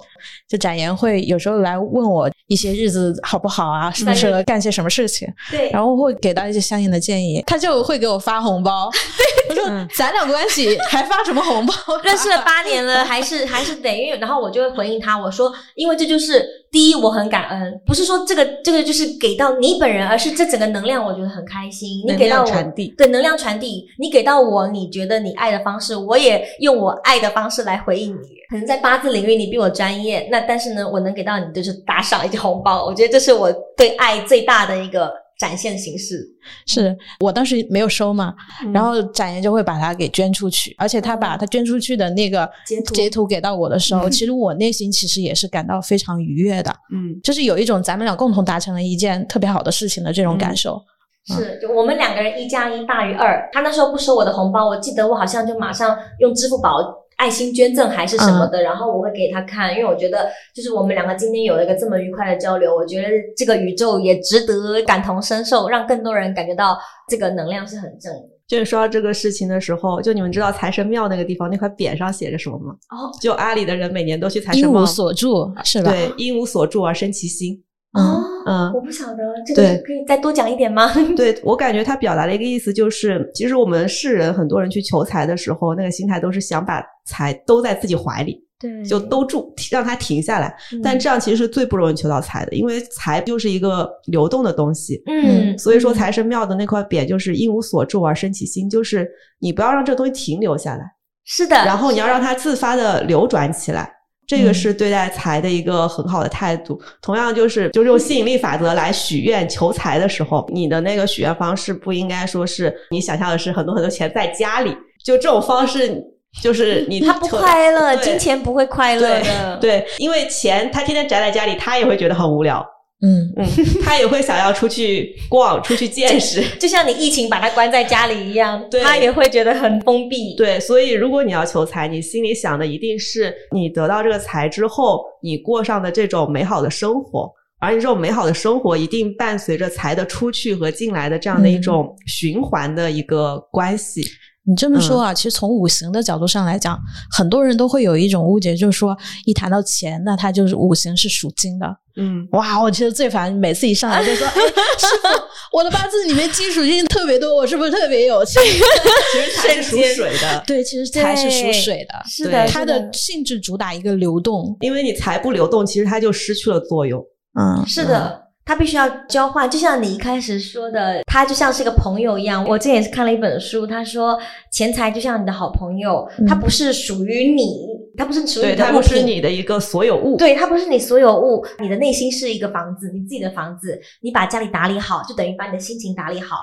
A: 就展颜会有时候来问我一些日子好不好啊，适不适合干些什么事情，
D: 对。
A: 然后会给到一些相应的建议，他就会给我发红包。我说
C: 嗯
A: 咱俩关系还发什么红包？
D: 认识了八年了，还是还是得，然后我就会回应他，我说，因为这就是第一，我很感恩，不是说这个这个就是给到你本人，而是这整个能量，我觉得很开心。你
C: 能
D: 给到我
C: 量传递
D: 对能量传递，你给到我，你觉得你爱的方式，我也用我爱的方式来回应你。可能在八字领域你比我专业，那但是呢，我能给到你就是打赏以及红包，我觉得这是我对爱最大的一个展现形式。
A: 是我当时没有收嘛，
C: 嗯。
A: 然后展言就会把它给捐出去，而且他把他捐出去的那个
D: 截图。
A: 截图给到我的时候，
C: 嗯。
A: 其实我内心其实也是感到非常愉悦的，
C: 嗯。
A: 就是有一种咱们俩共同达成了一件特别好的事情的这种感受。
D: 是，就我们两个人一加一大于二。他那时候不收我的红包，我记得我好像就马上用支付宝爱心捐赠还是什么的，然后我会给他看，因为我觉得就是我们两个今天有了一个这么愉快的交流，我觉得这个宇宙也值得感同身受，让更多人感觉到这个能量是很正的。
C: 就是说到这个事情的时候，就你们知道财神庙那个地方那块匾上写着什么吗？
D: 哦
C: 就阿里的人每年都去财神庙，一
A: 无，所住是吧？
C: 对，一无所住而生其心。
D: 哦，
C: 嗯
D: 我不晓得这个可以再多讲一点吗？
C: 对我感觉他表达的一个意思就是，其实我们世人很多人去求财的时候，那个心态都是想把财兜在自己怀里，
D: 对
C: 就兜住，让它停下来。但这样其实是最不容易求到财的，因为财就是一个流动的东西。
D: 嗯，
C: 所以说，财神庙的那块匾就是“因无所住而生其心”，就是你不要让这个东西停留下来，
D: 是的，
C: 然后你要让它自发的流转起来。这个
A: 嗯
C: 是对待财的一个很好的态度。同样，就是就是用吸引力法则来许愿求财的时候，你的那个许愿方式不应该说是你想象的是很多很多钱在家里，就这种方式，就是你
D: 他不快乐，金钱不会快乐
C: 对
D: 的。
C: 对，因为钱他天天宅在家里，他也会觉得很无聊，
A: 嗯，
C: 嗯，他也会想要出去逛、出去见识。
D: 就像你疫情把他关在家里一样，
C: 对
D: 他也会觉得很封闭。
C: 对，所以如果你要求财，你心里想的一定是你得到这个财之后，你过上的这种美好的生活，而你这种美好的生活一定伴随着财的出去和进来的这样的一种循环的一个关系。
A: 你这么说啊，其实从五行的角度上来讲，很多人都会有一种误解，就是说一谈到钱，那它就是五行是属金的。
C: 嗯，
A: 哇，我其实最烦每次一上来就说，哎，师傅，我的八字里面金属性特别多，我是不是特别有钱？
C: 其实财是属水的，
A: 对，其实财是属水的，
D: 是的，
C: 对
A: 它的性质主打一个流动。
C: 因为你财不流动，其实它就失去了作用。
A: 嗯，
D: 是的。他必须要交换，就像你一开始说的，他就像是一个朋友一样。我之前也是看了一本书，他说钱财就像你的好朋友，
A: 嗯
D: 它不是属于你，它不是属于
C: 对，
D: 你的物
C: 它不是，你的一个所有物。
D: 对，它不是你所有物，你的内心是一个房子，你自己的房子，你把家里打理好，就等于把你的心情打理好，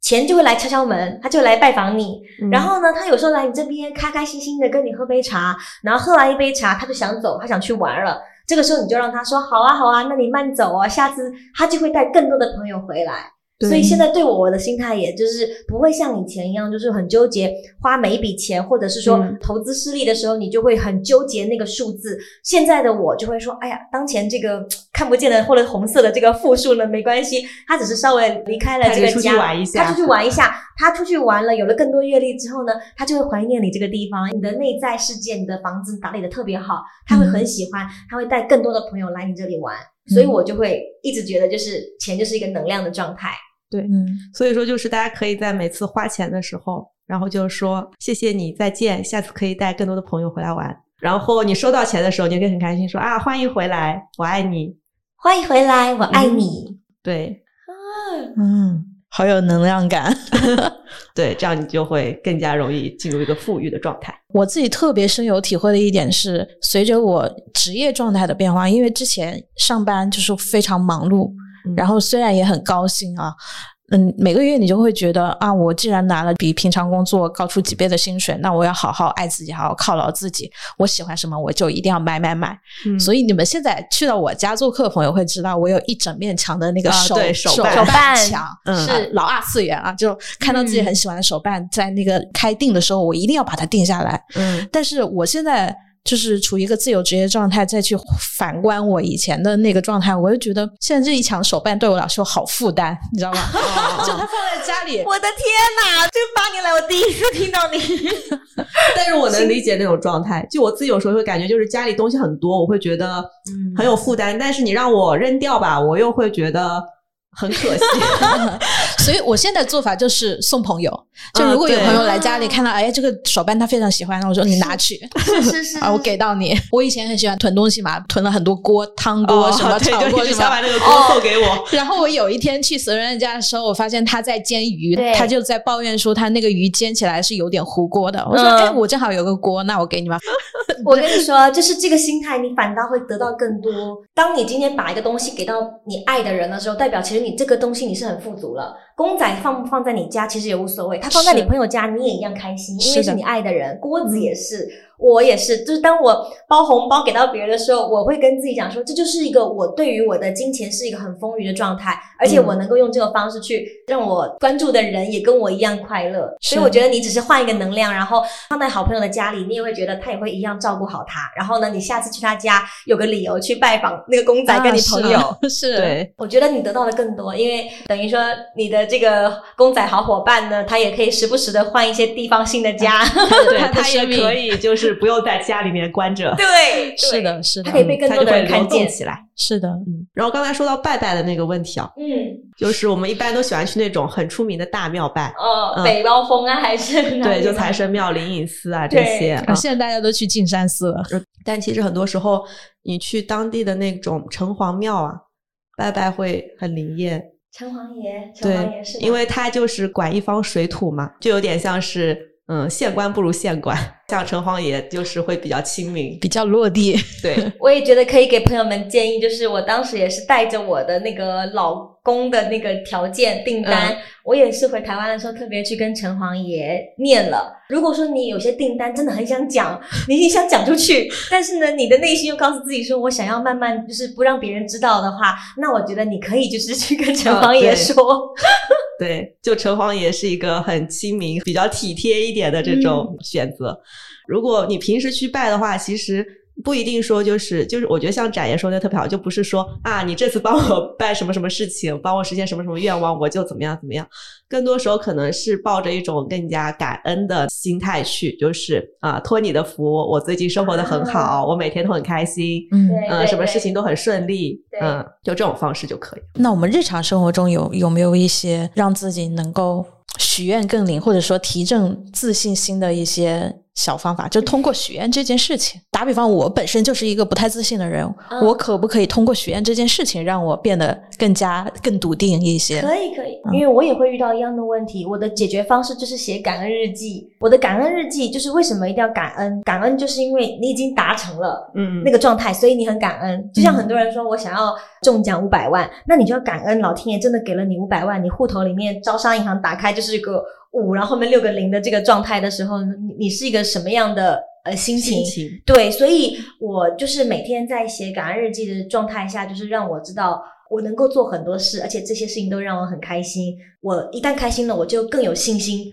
D: 钱就会来敲敲门，他就会来拜访你。
C: 嗯
D: 然后呢，他有时候来你这边开开心心的跟你喝杯茶，然后喝完一杯茶，他就想走，他想去玩了。这个时候你就让他说好啊好啊，那你慢走哦，下次他就会带更多的朋友回来。
C: 对
D: 所以现在对我我的心态，也就是不会像以前一样，就是很纠结花每一笔钱，或者是说
C: 嗯
D: 投资失利的时候，你就会很纠结那个数字。现在的我就会说，哎呀，当前这个 看不见的或者红色的这个负数呢，没关系，他只是稍微离开了这个
C: 他出去
D: 家，
C: 玩一下
D: 他出去玩一下，他出去玩了，有了更多阅历之后呢，他就会怀念你这个地方，你的内在世界，你的房子打理的特别好，他会很喜欢，他会带更多的朋友来你这里玩。所以我就会一直觉得，就是钱就是一个能量的状态。
A: 对嗯，
C: 所以说，就是大家可以在每次花钱的时候，然后就说谢谢你，再见，下次可以带更多的朋友回来玩。然后你收到钱的时候，你就可以很开心说啊，欢迎回来，我爱你。
D: 欢迎回来，我爱你。
C: 对
A: 嗯，好有能量感。
C: 对，这样你就会更加容易进入一个富裕的状态。
A: 我自己特别深有体会的一点是，随着我职业状态的变化，因为之前上班就是非常忙碌，
C: 嗯
A: 然后虽然也很高兴啊，嗯，每个月你就会觉得啊，我既然拿了比平常工作高出几倍的薪水，那我要好好爱自己，好好犒劳自己。我喜欢什么，我就一定要买买买。
C: 嗯
A: 所以你们现在去到我家做客的朋友会知道，我有一整面墙的那个
C: 啊
A: 手、
C: 对手办
A: 墙。
C: 嗯
A: 啊老二次元啊，就看到自己很喜欢的手办，在那个开定的时候，我一定要把它定下来。
C: 嗯
A: 但是我现在就是处于一个自由职业状态，再去反观我以前的那个状态，我就觉得现在这一墙手办对我来说好负担，你知道吗？就它放在家里，
D: 我的天哪！这八年来我第一次听到你，
C: 但是我能理解那种状态。就我自己有时候会感觉，就是家里东西很多，我会觉得很有负担。但是你让我扔掉吧，我又会觉得很可惜。
A: 所以我现在做法就是送朋友。就如果有朋友来家里看到，哎，这个手办他非常喜欢，那我说你拿去
D: 是是 是
A: 啊，我给到你。我以前很喜欢囤东西嘛，囤了很多锅、汤锅、什么 炒锅什么
C: 就想。把那个锅送给我。
A: 然后我有一天去责任家的时候，我发现他在煎鱼
D: 对，
A: 他就在抱怨说他那个鱼煎起来是有点糊锅的。我说，
D: 嗯
A: 哎，我正好有个锅，那我给你吧。
D: 我跟你说，就是这个心态，你反倒会得到更多。当你今天把一个东西给到你爱的人的时候，代表其实你这个东西你是很富足了。公仔放不放在你家其实也无所谓，它放在你朋友家你也一样开心，因为是你爱的人。锅子也是，我也是。就是当我包红包给到别人的时候，我会跟自己讲说，这就是一个我对于我的金钱是一个很丰腴的状态，而且我能够用这个方式去让我关注的人也跟我一样快乐。所以我觉得你只是换一个能量，然后放在好朋友的家里，你也会觉得他也会一样照顾好他。然后呢，你下次去他家有个理由去拜访那个公仔跟你朋友。
A: 啊是，
C: 对，
D: 我觉得你得到的更多，因为等于说你的这个公仔好伙伴呢，他也可以时不时的换一些地方性的家。
C: 对
A: 他
C: 也可以，就是不用在家里面关着，
D: 对，
A: 是的，是的
D: 他可，以被更多的人看见。
C: 动起来。
A: 是的，
C: 嗯，然后刚才说到拜拜的那个问题啊，
D: 嗯，
C: 就是我们一般都喜欢去那种很出名的大庙拜，
D: 哦，
C: 嗯
D: 北高峰啊，还是
C: 对，就财神庙、灵隐寺啊这些。
A: 现在大家都去径山寺了。
C: 但其实很多时候，你去当地的那种城隍庙啊，拜拜会很灵验。
D: 城隍爷，城隍爷是
C: 对，因为他就是管一方水土嘛，就有点像是嗯，县官不如县官，像城隍爷就是会比较亲民。
A: 比较落地，
C: 对，
D: 我也觉得可以给朋友们建议，就是我当时也是带着我的那个老公的那个条件订单，
C: 嗯
D: 我也是回台湾的时候特别去跟城隍爷念了。如果说你有些订单真的很想讲，你也想讲出去，但是呢，你的内心又告诉自己说我想要慢慢就是不让别人知道的话，那我觉得你可以就是去跟城隍爷
C: 对
D: 说，
C: 对，就城隍爷是一个很亲民、比较体贴一点的这种选择。如果你平时去拜的话，其实不一定说就是就是，我觉得像展爷说的特别好，就不是说啊，你这次帮我 办什么什么事情，帮我实现什么什么愿望，我就怎么样怎么样。更多时候可能是抱着一种更加感恩的心态去，就是啊，托你的福，我最近生活的很好，我每天都很开心。
A: 嗯
C: 什么事情都很顺利，
D: 对
C: 嗯，就这种方式就可以。
A: 那我们日常生活中有有没有一些让自己能够许愿更灵，或者说提振自信心的一些小方法？就通过许愿这件事情，打比方，我本身就是一个不太自信的人，
D: 嗯
A: 我可不可以通过许愿这件事情让我变得更加更笃定一些？
D: 可以可以，
C: 嗯
D: 因为我也会遇到一样的问题。我的解决方式就是写感恩日记。我的感恩日记就是为什么一定要感恩？感恩就是因为你已经达成了
C: 嗯，
D: 那个状态，所以你很感恩。就像很多人说我想要中奖五百万，那你就要感恩老天爷真的给了你五百万，你户头里面招商银行打开就是一个五，然后后面六个零的这个状态的时候，你你是一个什么样的呃心情？
C: 心情。
D: 对，所以我就是每天在写感恩日记的状态下，就是让我知道我能够做很多事，而且这些事情都让我很开心。我一旦开心了，我就更有信心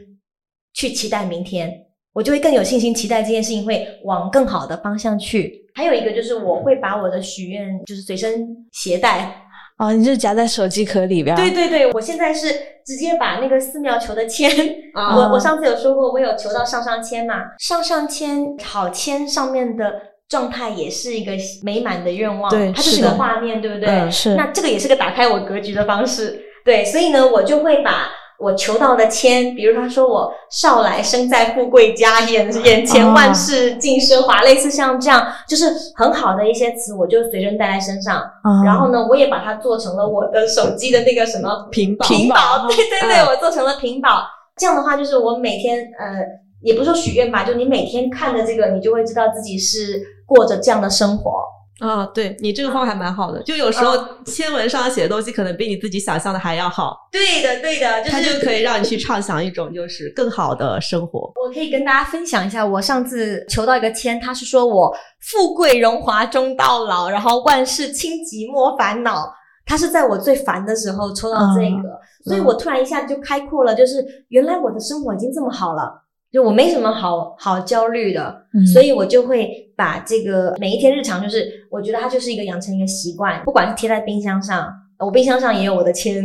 D: 去期待明天，我就会更有信心期待这件事情会往更好的方向去。还有一个就是我会把我的许愿就是随身携带，
A: 哦，你就夹在手机壳里边。
D: 对对对，我现在是直接把那个寺庙求的签，
C: 啊
D: 我我上次有说过，我有求到上上签嘛，上上签好签上面的状态也是一个美满的愿望，
A: 对
D: 它就是一个画面，对不对？
C: 嗯
A: 是
D: 那这个也是个打开我格局的方式，对，所以呢，我就会把。我求到的签，比如他说我少来生在富贵家，眼眼前万事尽奢华，类似像这样，就是很好的一些词，我就随身带在身上。
A: 啊
D: 然后呢，我也把它做成了我的手机的那个什么
C: 屏保
D: 屏保，对 对对，
C: 嗯
D: 我做成了屏保。这样的话，就是我每天呃，也不是说许愿吧，就你每天看着这个，你就会知道自己是过着这样的生活。
C: 啊，对你这个方法还蛮好的，就有时候签文上写的东西可能比你自己想象的还要好，
D: 对的，对的，就
C: 它就可以让你去畅想一种就是更好的生活。
D: 我可以跟大家分享一下，我上次求到一个签，他是说我富贵荣华终到老，然后万事轻急莫烦恼。他是在我最烦的时候抽到这个，所以我突然一下就开阔了，就是原来我的生活已经这么好了，就我没什么好好焦虑的，
A: 嗯
D: 所以我就会把这个每一天日常，就是我觉得它就是一个养成一个习惯，不管是贴在冰箱上，我冰箱上也有我的签，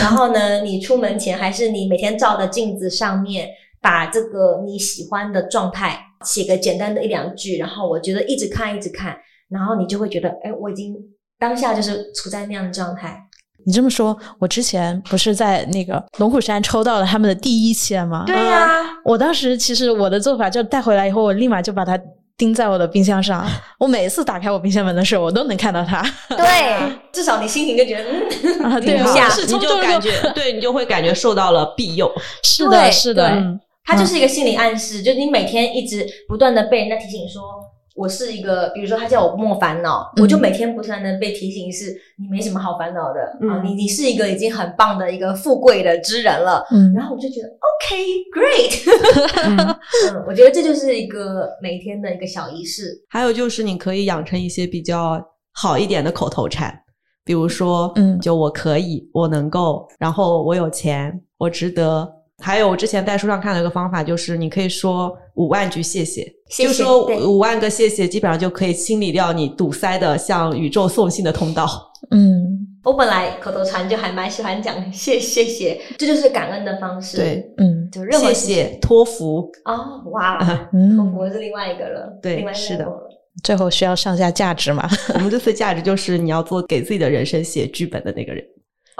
D: 然后呢，你出门前还是你每天照的镜子上面，把这个你喜欢的状态写个简单的一两句，然后我觉得一直看一直看，然后你就会觉得，哎，我已经当下就是处在那样的状态。
A: 你这么说，我之前不是在那个龙虎山抽到了他们的第一签吗？
D: 对呀、
A: 我当时其实我的做法就带回来以后，我立马就把它钉在我的冰箱上。我每次打开我冰箱门的时候，我都能看到它。
D: 对，至少你心情就觉得，嗯，
A: 啊，对，是
C: 你
A: 冲动
C: 就感觉，对你就会感觉受到了庇佑。
A: 是的，是的，
D: 它就是一个心理暗示，就是你每天一直不断的被人家提醒说，我是一个，比如说他叫我莫烦恼，
A: 嗯。
D: 我就每天不断的被提醒是，你没什么好烦恼的，
C: 嗯。
D: 啊，你你是一个已经很棒的一个富贵的之人了，
A: 嗯。
D: 然后我就觉得 OK great，
C: 嗯，
D: 嗯，我觉得这就是一个每天的一个小仪式，
C: 还有就是你可以养成一些比较好一点的口头禅，比如说，
A: 嗯。
C: 就我可以，我能够，然后我有钱，我值得。还有我之前在书上看到一个方法，就是你可以说五万句谢谢，
D: 谢谢
C: 就说
D: 对
C: 五万个谢谢，基本上就可以清理掉你堵塞的向宇宙送信的通道。
A: 嗯
D: 我本来口头禅就还蛮喜欢讲谢谢谢，这就是感恩的方式，
C: 对，
A: 嗯
D: 就任何
C: 谢谢托福，
D: 哦，哇，
A: 嗯
D: 托福是另外一个了，
C: 对
D: 另外
C: 是的
A: 最后需要上下价值嘛？
C: 我们这次价值就是你要做给自己的人生写剧本的那个人，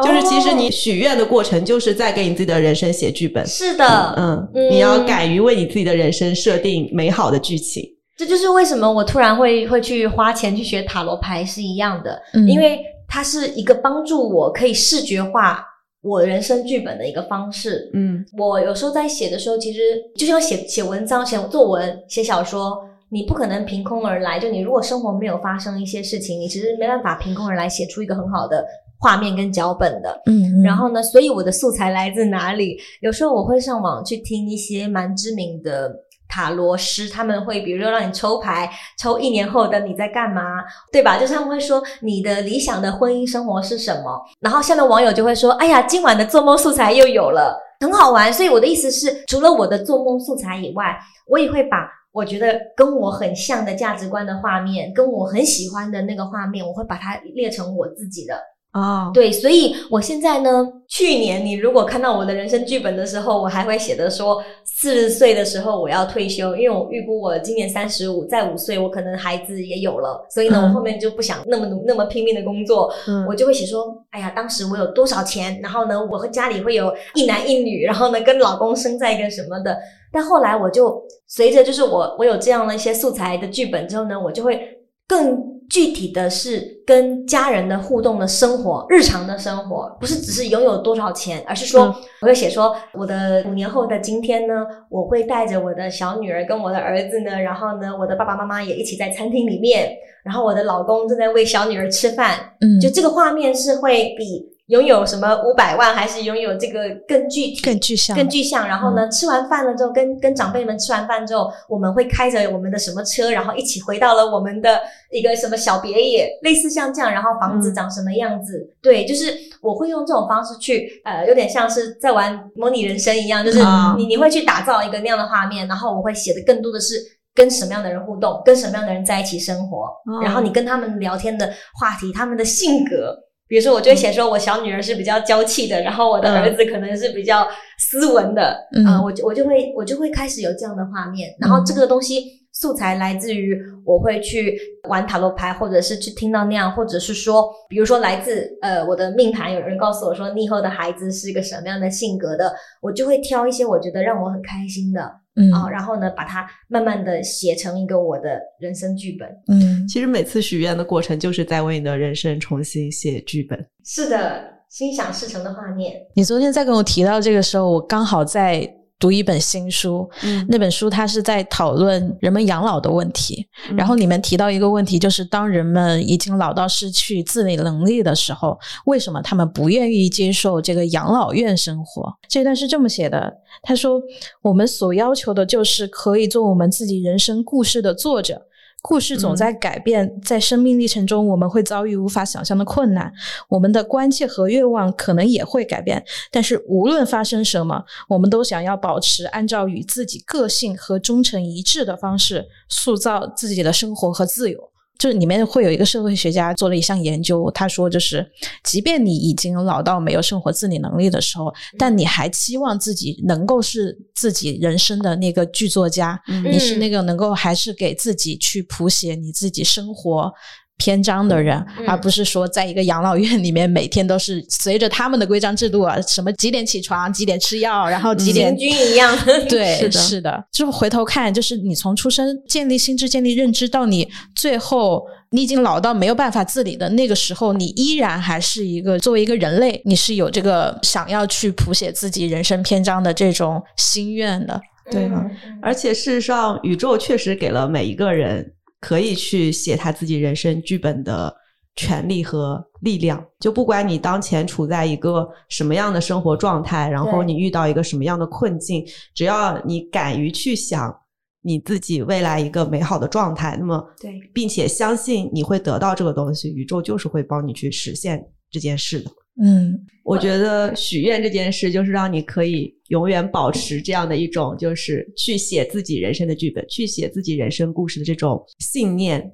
C: 就是其实你
D: 哦
C: 许愿的过程就是在给你自己的人生写剧本。
D: 是的，
C: 嗯，
D: 嗯
C: 你要敢于为你自己的人生设定美好的剧情。
D: 这就是为什么我突然会会去花钱去学塔罗牌是一样的，
A: 嗯
D: 因为它是一个帮助我可以视觉化我人生剧本的一个方式。
C: 嗯
D: 我有时候在写的时候，其实就像写写文章、写作文、写小说，你不可能凭空而来。就你如果生活没有发生一些事情，你其实没办法凭空而来写出一个很好的画面跟脚本的。
A: 嗯，
D: 然后呢，所以我的素材来自哪里？有时候我会上网去听一些蛮知名的塔罗师，他们会比如说让你抽牌，抽一年后的你在干嘛，对吧？就是他们会说你的理想的婚姻生活是什么，然后下面网友就会说，哎呀，今晚的做梦素材又有了，很好玩。所以我的意思是，除了我的做梦素材以外，我也会把。我觉得跟我很像的价值观的画面，跟我很喜欢的那个画面，我会把它列成我自己的。
C: 哦，
D: 对，所以我现在呢，去年你如果看到我的人生剧本的时候，我还会写的说，四十岁的时候我要退休，因为我预估我今年三十五，再五岁我可能孩子也有了，所以呢，
A: 嗯。
D: 我后面就不想那么努那么拼命的工作，
C: 嗯。
D: 我就会写说，哎呀，当时我有多少钱，然后呢，我和家里会有一男一女，然后呢，跟老公生在一个什么的。但后来我就随着就是我我有这样的一些素材的剧本之后呢，我就会更具体的是跟家人的互动的生活，日常的生活，不是只是拥有多少钱，而是说、
C: 嗯。
D: 我会写说我的五年后的今天呢，我会带着我的小女儿跟我的儿子呢，然后呢，我的爸爸妈妈也一起在餐厅里面，然后我的老公正在喂小女儿吃饭，
A: 嗯，
D: 就这个画面是会比拥有什么五百万，还是拥有这个更具体、
A: 更具象，
D: 更具象。然后
A: 嗯
D: 呢，吃完饭了之后，跟跟长辈们吃完饭之后，我们会开着我们的什么车，然后一起回到了我们的一个什么小别野，类似像这样。然后房子
C: 嗯
D: 长什么样子？对，就是我会用这种方式去，呃，有点像是在玩模拟人生一样，就是
C: 啊
D: 你你会去打造一个那样的画面，然后我会写的更多的是。跟什么样的人互动，跟什么样的人在一起生活，
C: 哦
D: 然后你跟他们聊天的话题，他们的性格，比如说，我就会写说，我小女儿是比较娇气的，然后我的儿子可能是比较斯文的，
A: 嗯。
D: 呃我就我就会我就会开始有这样的画面，然后这个东西素材来自于我会去玩塔罗牌，或者是去听到那样，或者是说，比如说来自呃我的命盘，有人告诉我说你以后的孩子是一个什么样的性格的，我就会挑一些我觉得让我很开心的
A: 嗯
D: 啊、然后呢把它慢慢的写成一个我的人生剧本。
A: 嗯
C: 其实每次许愿的过程就是在为你的人生重新写剧本。
D: 是的，心想事成的画面。
A: 你昨天在跟我提到这个时候，我刚好在读一本新书，
C: 嗯
A: 那本书它是在讨论人们养老的问题，
C: 嗯
A: 然后里面提到一个问题，就是当人们已经老到失去自理能力的时候，为什么他们不愿意接受这个养老院生活？这段是这么写的：他说，我们所要求的就是可以做我们自己人生故事的作者。故事总在改变，在生命历程中，我们会遭遇无法想象的困难，我们的关切和愿望可能也会改变。但是无论发生什么，我们都想要保持按照与自己个性和忠诚一致的方式，塑造自己的生活和自由。这里面会有一个社会学家做了一项研究，他说，就是即便你已经老到没有生活自理能力的时候，但你还期望自己能够是自己人生的那个剧作家，你是那个能够还是给自己去谱写你自己生活。篇章的人，
D: 嗯
A: 而不是说在一个养老院里面每天都是随着他们的规章制度啊，什么几点起床，几点吃药，然后几点
D: 行军一样。
A: 对，
C: 是的。
A: 是的，就是回头看，就是你从出生建立心智、建立认知，到你最后你已经老到没有办法自理的那个时候，你依然还是一个作为一个人类，你是有这个想要去谱写自己人生篇章的这种心愿的。
C: 对。
D: 嗯。
C: 而且事实上，宇宙确实给了每一个人可以去写他自己人生剧本的权利和力量。就不管你当前处在一个什么样的生活状态，然后你遇到一个什么样的困境，只要你敢于去想你自己未来一个美好的状态，那么
D: 对，
C: 并且相信你会得到这个东西，宇宙就是会帮你去实现这件事的。
A: 嗯
C: 我觉得许愿这件事，就是让你可以永远保持这样的一种，就是去写自己人生的剧本，去写自己人生故事的这种信念。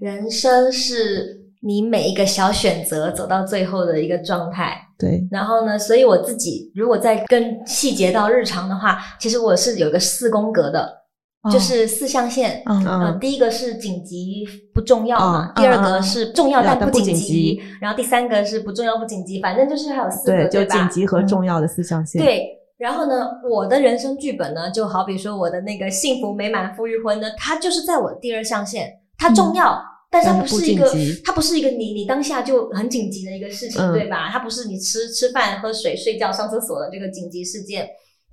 D: 人生是你每一个小选择走到最后的一个状态。
C: 对，
D: 然后呢，所以我自己如果再更细节到日常的话，其实我是有一个四宫格的，就是四象限。
A: 嗯
D: 第一个是紧急不重要嘛，
C: 嗯
D: 第二个是重要但不紧急
C: 急，
D: 然后第三个是不重要不紧急，反正就是还有四个，
C: 对，就
D: 对？
C: 紧急和重要的四象限。，
D: 对，然后呢，我的人生剧本呢，就好比说我的那个幸福美满富裕婚呢，它就是在我的第二象限，它重要。但是它
C: 不
D: 不是一个，它不是一个你你当下就很紧急的一个事情，
C: 嗯
D: 对吧？它不是你吃吃饭、喝水、睡觉、上厕所的这个紧急事件。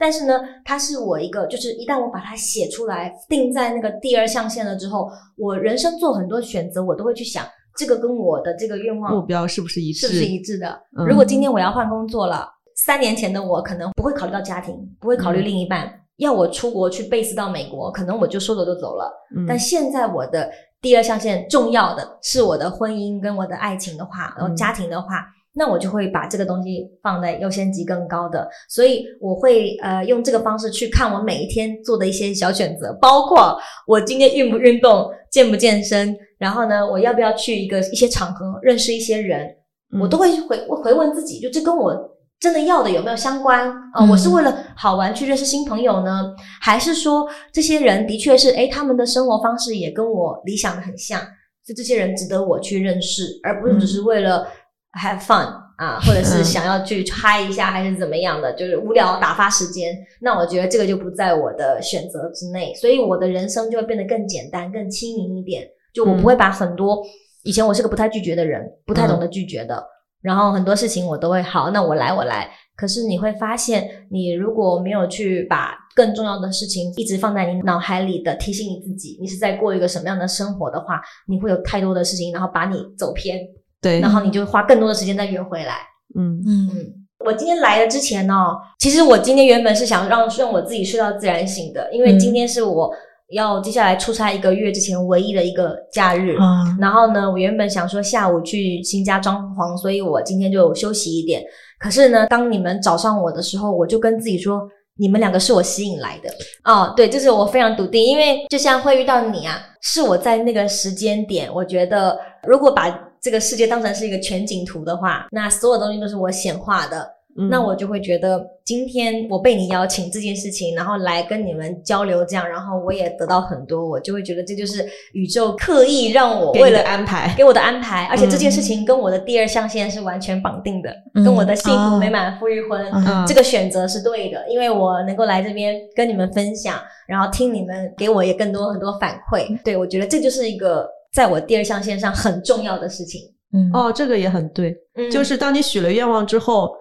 D: 但是呢，它是我一个，就是一旦我把它写出来，定在那个第二象限了之后，我人生做很多选择，我都会去想，这个跟我的这个愿望
C: 目标是不是一致？
D: 是不是一致的？
C: 嗯
D: 如果今天我要换工作了，三年前的我可能不会考虑到家庭，不会考虑
C: 嗯
D: 另一半，要我出国去 base 到美国，可能我就说走就走了。
C: 嗯
D: 但现在我的第二象限重要的是我的婚姻跟我的爱情的话，然后
C: 嗯
D: 家庭的话。那我就会把这个东西放在优先级更高的，所以我会呃用这个方式去看我每一天做的一些小选择，包括我今天运不运动、健不健身，然后呢，我要不要去一个一些场合认识一些人，
C: 嗯。
D: 我都会回回问自己，就这跟我真的要的有没有相关？啊、
A: 嗯
D: 我是为了好玩去认识新朋友呢，还是说这些人的确是诶他们的生活方式也跟我理想的很像，所以这些人值得我去认识，而不是只是为了 have fun 啊，或者是
C: 嗯
D: 想要去嗨一下，还是怎么样的，就是无聊打发时间。那我觉得这个就不在我的选择之内，所以我的人生就会变得更简单、更轻盈一点。就我不会把很多、以前我是个不太拒绝的人，不太懂得拒绝的，然后很多事情我都会好，那我来我来。可是你会发现，你如果没有去把更重要的事情一直放在你脑海里的提醒你自己，你是在过一个什么样的生活的话，你会有太多的事情，然后把你走偏，
C: 对，
D: 然后你就花更多的时间再圆回来。
C: 嗯
A: 嗯
D: 嗯，我今天来了之前呢、其实我今天原本是想让让我自己睡到自然醒的，因为
A: 嗯
D: 今天是我要接下来出差一个月之前唯一的一个假日。
A: 啊
D: 然后呢，我原本想说下午去新家装潢，所以我今天就休息一点。可是呢，当你们找上我的时候，我就跟自己说，你们两个是我吸引来的。哦，对，这是我非常笃定，因为就像会遇到你啊，是我在那个时间点，我觉得如果把这个世界当成是一个全景图的话，那所有东西都是我显化的。
C: 嗯。
D: 那我就会觉得，今天我被你邀请这件事情，然后来跟你们交流，这样，然后我也得到很多，我就会觉得这就是宇宙刻意让我为了
C: 安排，
D: 给我的安排，而且这件事情跟我的第二象限是完全绑定的，
A: 嗯。
D: 跟我的幸福
A: 哦。
D: 美满富裕婚、
C: 嗯。
D: 这个选择是对的，因为我能够来这边跟你们分享，然后听你们给我也更多很多反馈，对我觉得这就是一个在我第二象限上很重要的事情。
A: 嗯
C: 哦，这个也很对，
D: 嗯，
C: 就是当你许了愿望之后。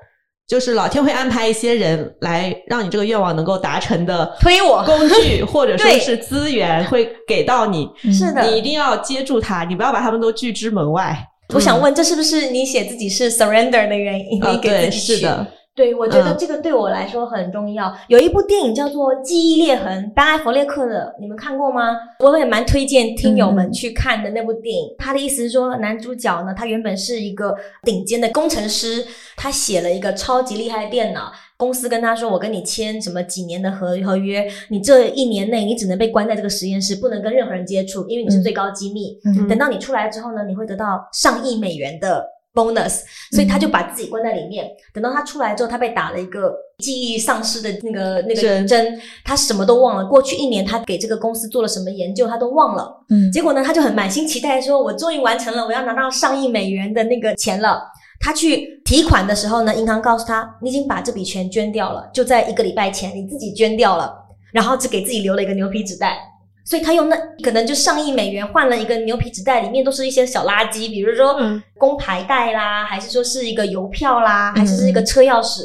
C: 就是老天会安排一些人来让你这个愿望能够达成的
D: 推我
C: 工具 或者说是资源会给到你，
D: 是的，
C: 你一定要接住它，你不要把他们都拒之门外。
D: 我想问，这是不是你写自己是 surrender 的原因？
C: 啊，
D: 你给
C: 对，
D: 自己取
C: 是的，
D: 对，我觉得
C: 嗯
D: 这个对我来说很重要。有一部电影叫做《记忆裂痕》，班艾弗列克的，你们看过吗？我也蛮推荐听友们
A: 嗯
D: 去看的那部电影。他的意思是说，男主角呢，他原本是一个顶尖的工程师，他写了一个超级厉害的电脑。公司跟他说：“我跟你签什么几年的合合约，你这一年内你只能被关在这个实验室，不能跟任何人接触，因为你是
A: 嗯
D: 最高机密。
A: 嗯
D: 等到你出来之后呢，你会得到上亿美元的 bonus，所以他就把自己关在里面。等到他出来之后，他被打了一个记忆丧失的那个那个
C: 针
D: 针，他什么都忘了。过去一年他给这个公司做了什么研究，他都忘了。
A: 嗯
D: 结果呢，他就很满心期待说：“我终于完成了，我要拿到上亿美元的那个钱了。”他去提款的时候呢，银行告诉他：“你已经把这笔钱捐掉了，就在一个礼拜前你自己捐掉了，然后只给自己留了一个牛皮纸袋。”所以他用那可能就上亿美元换了一个牛皮纸袋，里面都是一些小垃圾，比如说
C: 嗯
D: 工牌袋啦，还是说是一个邮票啦，
A: 嗯
D: 还是是一个车钥匙。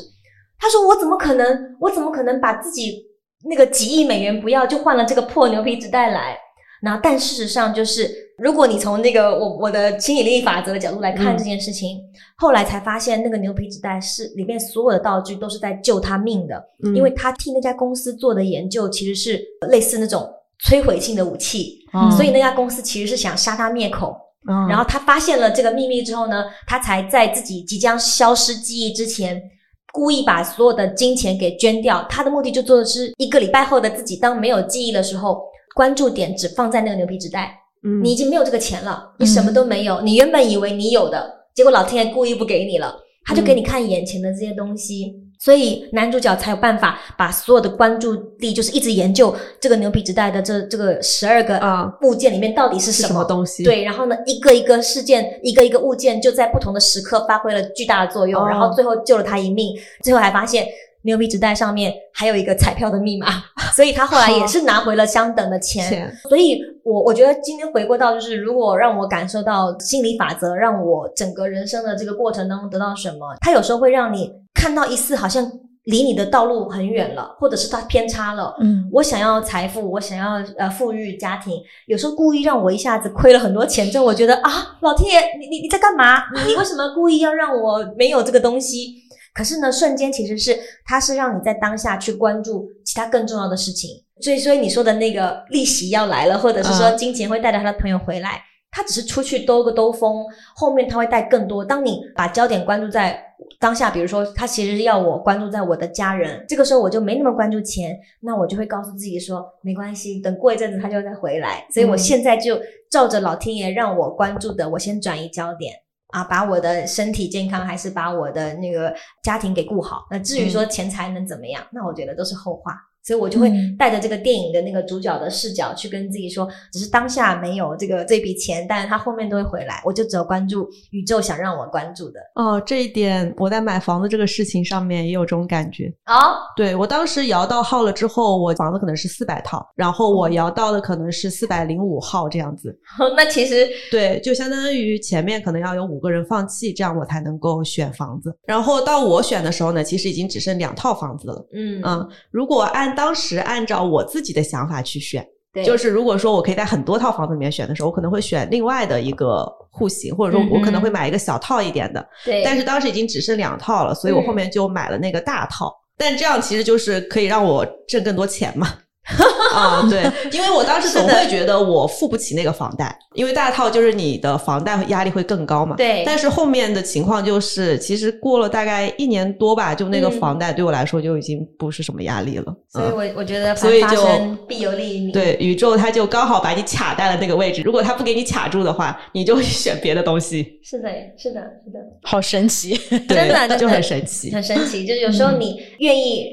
D: 他说：“我怎么可能？我怎么可能把自己那个几亿美元不要，就换了这个破牛皮纸袋来？”然后，但事实上就是，如果你从那个我我的心理力法则的角度来看
C: 嗯
D: 这件事情，后来才发现那个牛皮纸袋是里面所有的道具都是在救他命的，
C: 嗯
D: 因为他替那家公司做的研究其实是类似那种摧毁性的武器，
C: 哦
D: 所以那家公司其实是想杀他灭口。
C: 嗯
D: 然后他发现了这个秘密之后呢，他才在自己即将消失记忆之前，故意把所有的金钱给捐掉。他的目的就做的是一个礼拜后的自己，当没有记忆的时候，关注点只放在那个牛皮纸袋。
C: 嗯
D: 你已经没有这个钱了，你什么都没有，你原本以为你有的，结果老天爷故意不给你了，他就给你看眼前的这些东西。所以男主角才有办法把所有的关注力，就是一直研究这个牛皮纸袋的这这个十二个
C: 啊
D: 物件里面到底是
C: 是
D: 什么
C: 什么东西？，
D: 对，然后呢，一个一个事件，一个一个物件，就在不同的时刻发挥了巨大的作用，
C: 哦
D: 然后最后救了他一命。最后还发现牛皮纸袋上面还有一个彩票的密码，所以他后来也是拿回了相等的钱。所以我我觉得今天回归到就是，如果让我感受到心理法则，让我整个人生的这个过程当中得到什么，它有时候会让你看到一丝好像离你的道路很远了，或者是它偏差了。
A: 嗯
D: 我想要财富，我想要呃富裕家庭，有时候故意让我一下子亏了很多钱之后，我觉得啊，老天爷，你你你在干嘛？你你为什么故意要让我没有这个东西？可是呢，瞬间其实是它是让你在当下去关注其他更重要的事情。所以，所以你说的那个利息要来了，或者是说
C: 嗯
D: 金钱会带着他的朋友回来，他只是出去兜个兜风，后面他会带更多。当你把焦点关注在当下，比如说他其实要我关注在我的家人，这个时候我就没那么关注钱，那我就会告诉自己说没关系，等过一阵子他就会再回来。所以我
C: 嗯
D: 现在就照着老天爷让我关注的，我先转移焦点。啊，把我的身体健康，还是把我的那个家庭给顾好。那至于说钱财能怎么样，那我觉得都是后话。所以我就会
A: 嗯
D: 带着这个电影的那个主角的视角去跟自己说，只是当下没有这个这笔钱，但是他后面都会回来。我就只有关注宇宙想让我关注的。
C: 哦，这一点我在买房子这个事情上面也有这种感觉。
D: 哦，
C: 对我当时摇到号了之后，我房子可能是四百套，然后我摇到的可能是四百零五号这样子。
D: 那其实
C: 对，就相当于前面可能要有五个人放弃，这样我才能够选房子。然后到我选的时候呢，其实已经只剩两套房子了。
D: 嗯
C: 嗯，如果按当时按照我自己的想法去选，
D: 对，
C: 就是如果说我可以在很多套房子里面选的时候，我可能会选另外的一个户型，或者说我可能会买一个小套一点的。
D: 对，
C: 但是当时已经只剩两套了，所以我后面就买了那个大套。但这样其实就是可以让我挣更多钱嘛。啊，对，因为我当时总会觉得我付不起那个房贷，因为大套就是你的房贷压力会更高嘛。
D: 对
C: 但是后面的情况就是，其实过了大概一年多吧，就那个
D: 嗯
C: 房贷对我来说就已经不是什么压力了。
D: 所以
C: 嗯
D: 我我觉得
C: 所以就
D: 必有利于你。
C: 对，宇宙它就刚好把你卡在了那个位置。如果它不给你卡住的话，你就会选别的东西。
D: 是的，是的，是的。
A: 好神奇。
D: 真的
C: 就很神奇。
D: 很神奇，就是有时候
C: 嗯
D: 你愿意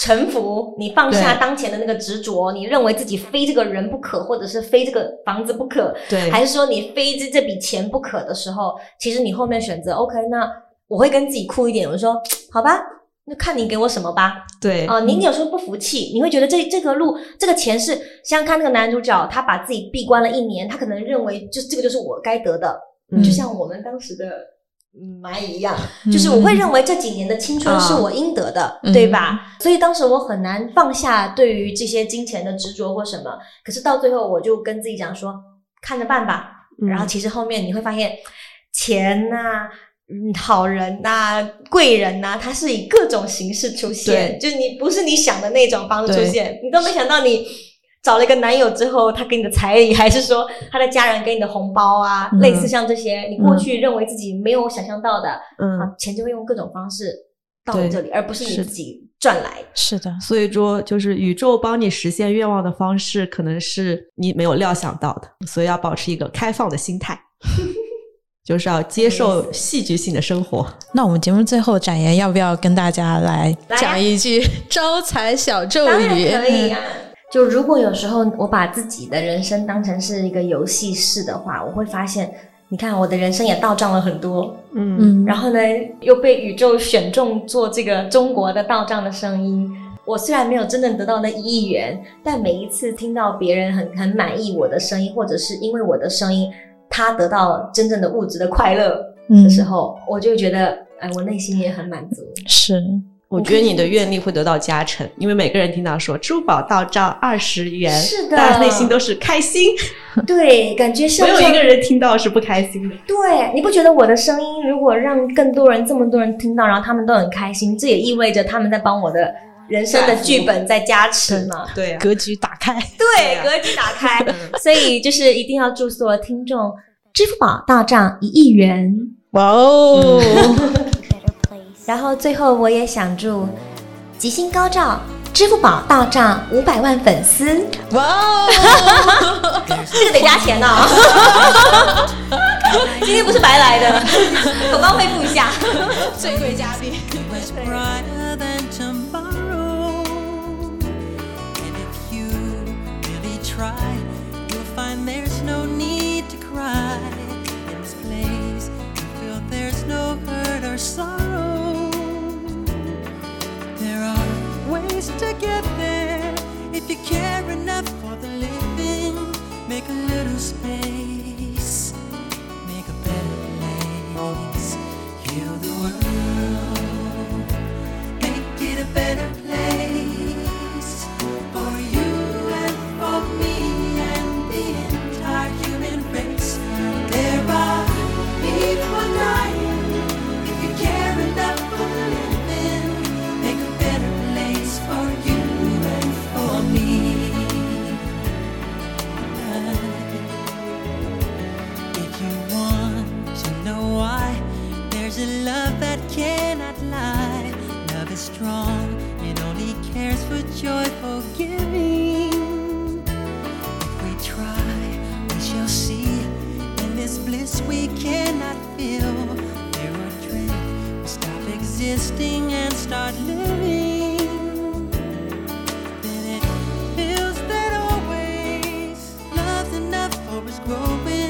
D: 臣服，你放下当前的那个执着，你认为自己非这个人不可，或者是非这个房子不可，
C: 对，
D: 还是说你非这这笔钱不可的时候，其实你后面选择 OK，那我会跟自己酷一点，我说好吧。那看你给我什么吧，
C: 对。
D: 啊、您有时候不服气，你会觉得这这个路这个钱是，像看那个男主角，他把自己闭关了一年，他可能认为就这个就是我该得的，
C: 嗯。
D: 就像我们当时的嗯蚂蚁一样，就是我会认为这几年的青春是我应得的，
A: 嗯
D: 对吧？所以当时我很难放下对于这些金钱的执着或什么。可是到最后，我就跟自己讲说，看着办吧。
C: 嗯
D: 然后其实后面你会发现，钱呐、嗯好人呐、贵人呐、他是以各种形式出现，就你不是你想的那种方式出现，你都没想到你。找了一个男友之后，他给你的彩礼，还是说他的家人给你的红包啊，
C: 嗯
D: 类似像这些，你过去认为自己没有想象到的，
C: 嗯，
D: 啊，钱就会用各种方式到
C: 对
D: 你这里，而不是你自己赚来的。
A: 是的，
C: 所以说就是宇宙帮你实现愿望的方式，可能是你没有料想到的，所以要保持一个开放的心态，就是要接受戏剧性的生活。
A: 那我们节目最后展言要不要跟大家来讲一句招财小咒语？
D: 可以啊。就如果有时候我把自己的人生当成是一个游戏式的话，我会发现，你看我的人生也到账了很多，
C: 嗯
A: 嗯，
D: 然后呢又被宇宙选中做这个中国的到账的声音。我虽然没有真正得到那一亿元，但每一次听到别人很很满意我的声音，或者是因为我的声音，他得到真正的物质的快乐
A: 嗯
D: 的时候，我就觉得，哎，我内心也很满足。
A: 是
C: 我觉得你的愿力会得到加成，因为每个人听到说支付宝到账二十元，
D: 是的
C: 大家内心都是开心，
D: 对，感觉是
C: 没有一个人听到是不开心的。
D: 对，你不觉得我的声音如果让更多人、这么多人听到，然后他们都很开心，这也意味着他们在帮我的人生的剧本在加持嘛？
C: 对啊，
A: 格局打开。
D: 对，
C: 啊
D: 格局打开，所以就是一定要祝所有听众，支付宝到账一亿元。
A: 哇哦！
D: 然后最后我也想祝吉星高照，支付宝到账五百万粉丝，
A: 哇哦！
D: 这个得加钱哦。今天不是白来的，广告费付一下。
A: 最贵嘉宾。
F: Ways to get there. If you care enough for the living. Make a little space, make a better place, heal the world. Make it a better place cannot lie. Love is strong and only cares for joyful giving. If we try, we shall see. In this bliss we cannot feel. There are dreams we stop existing and start living. growing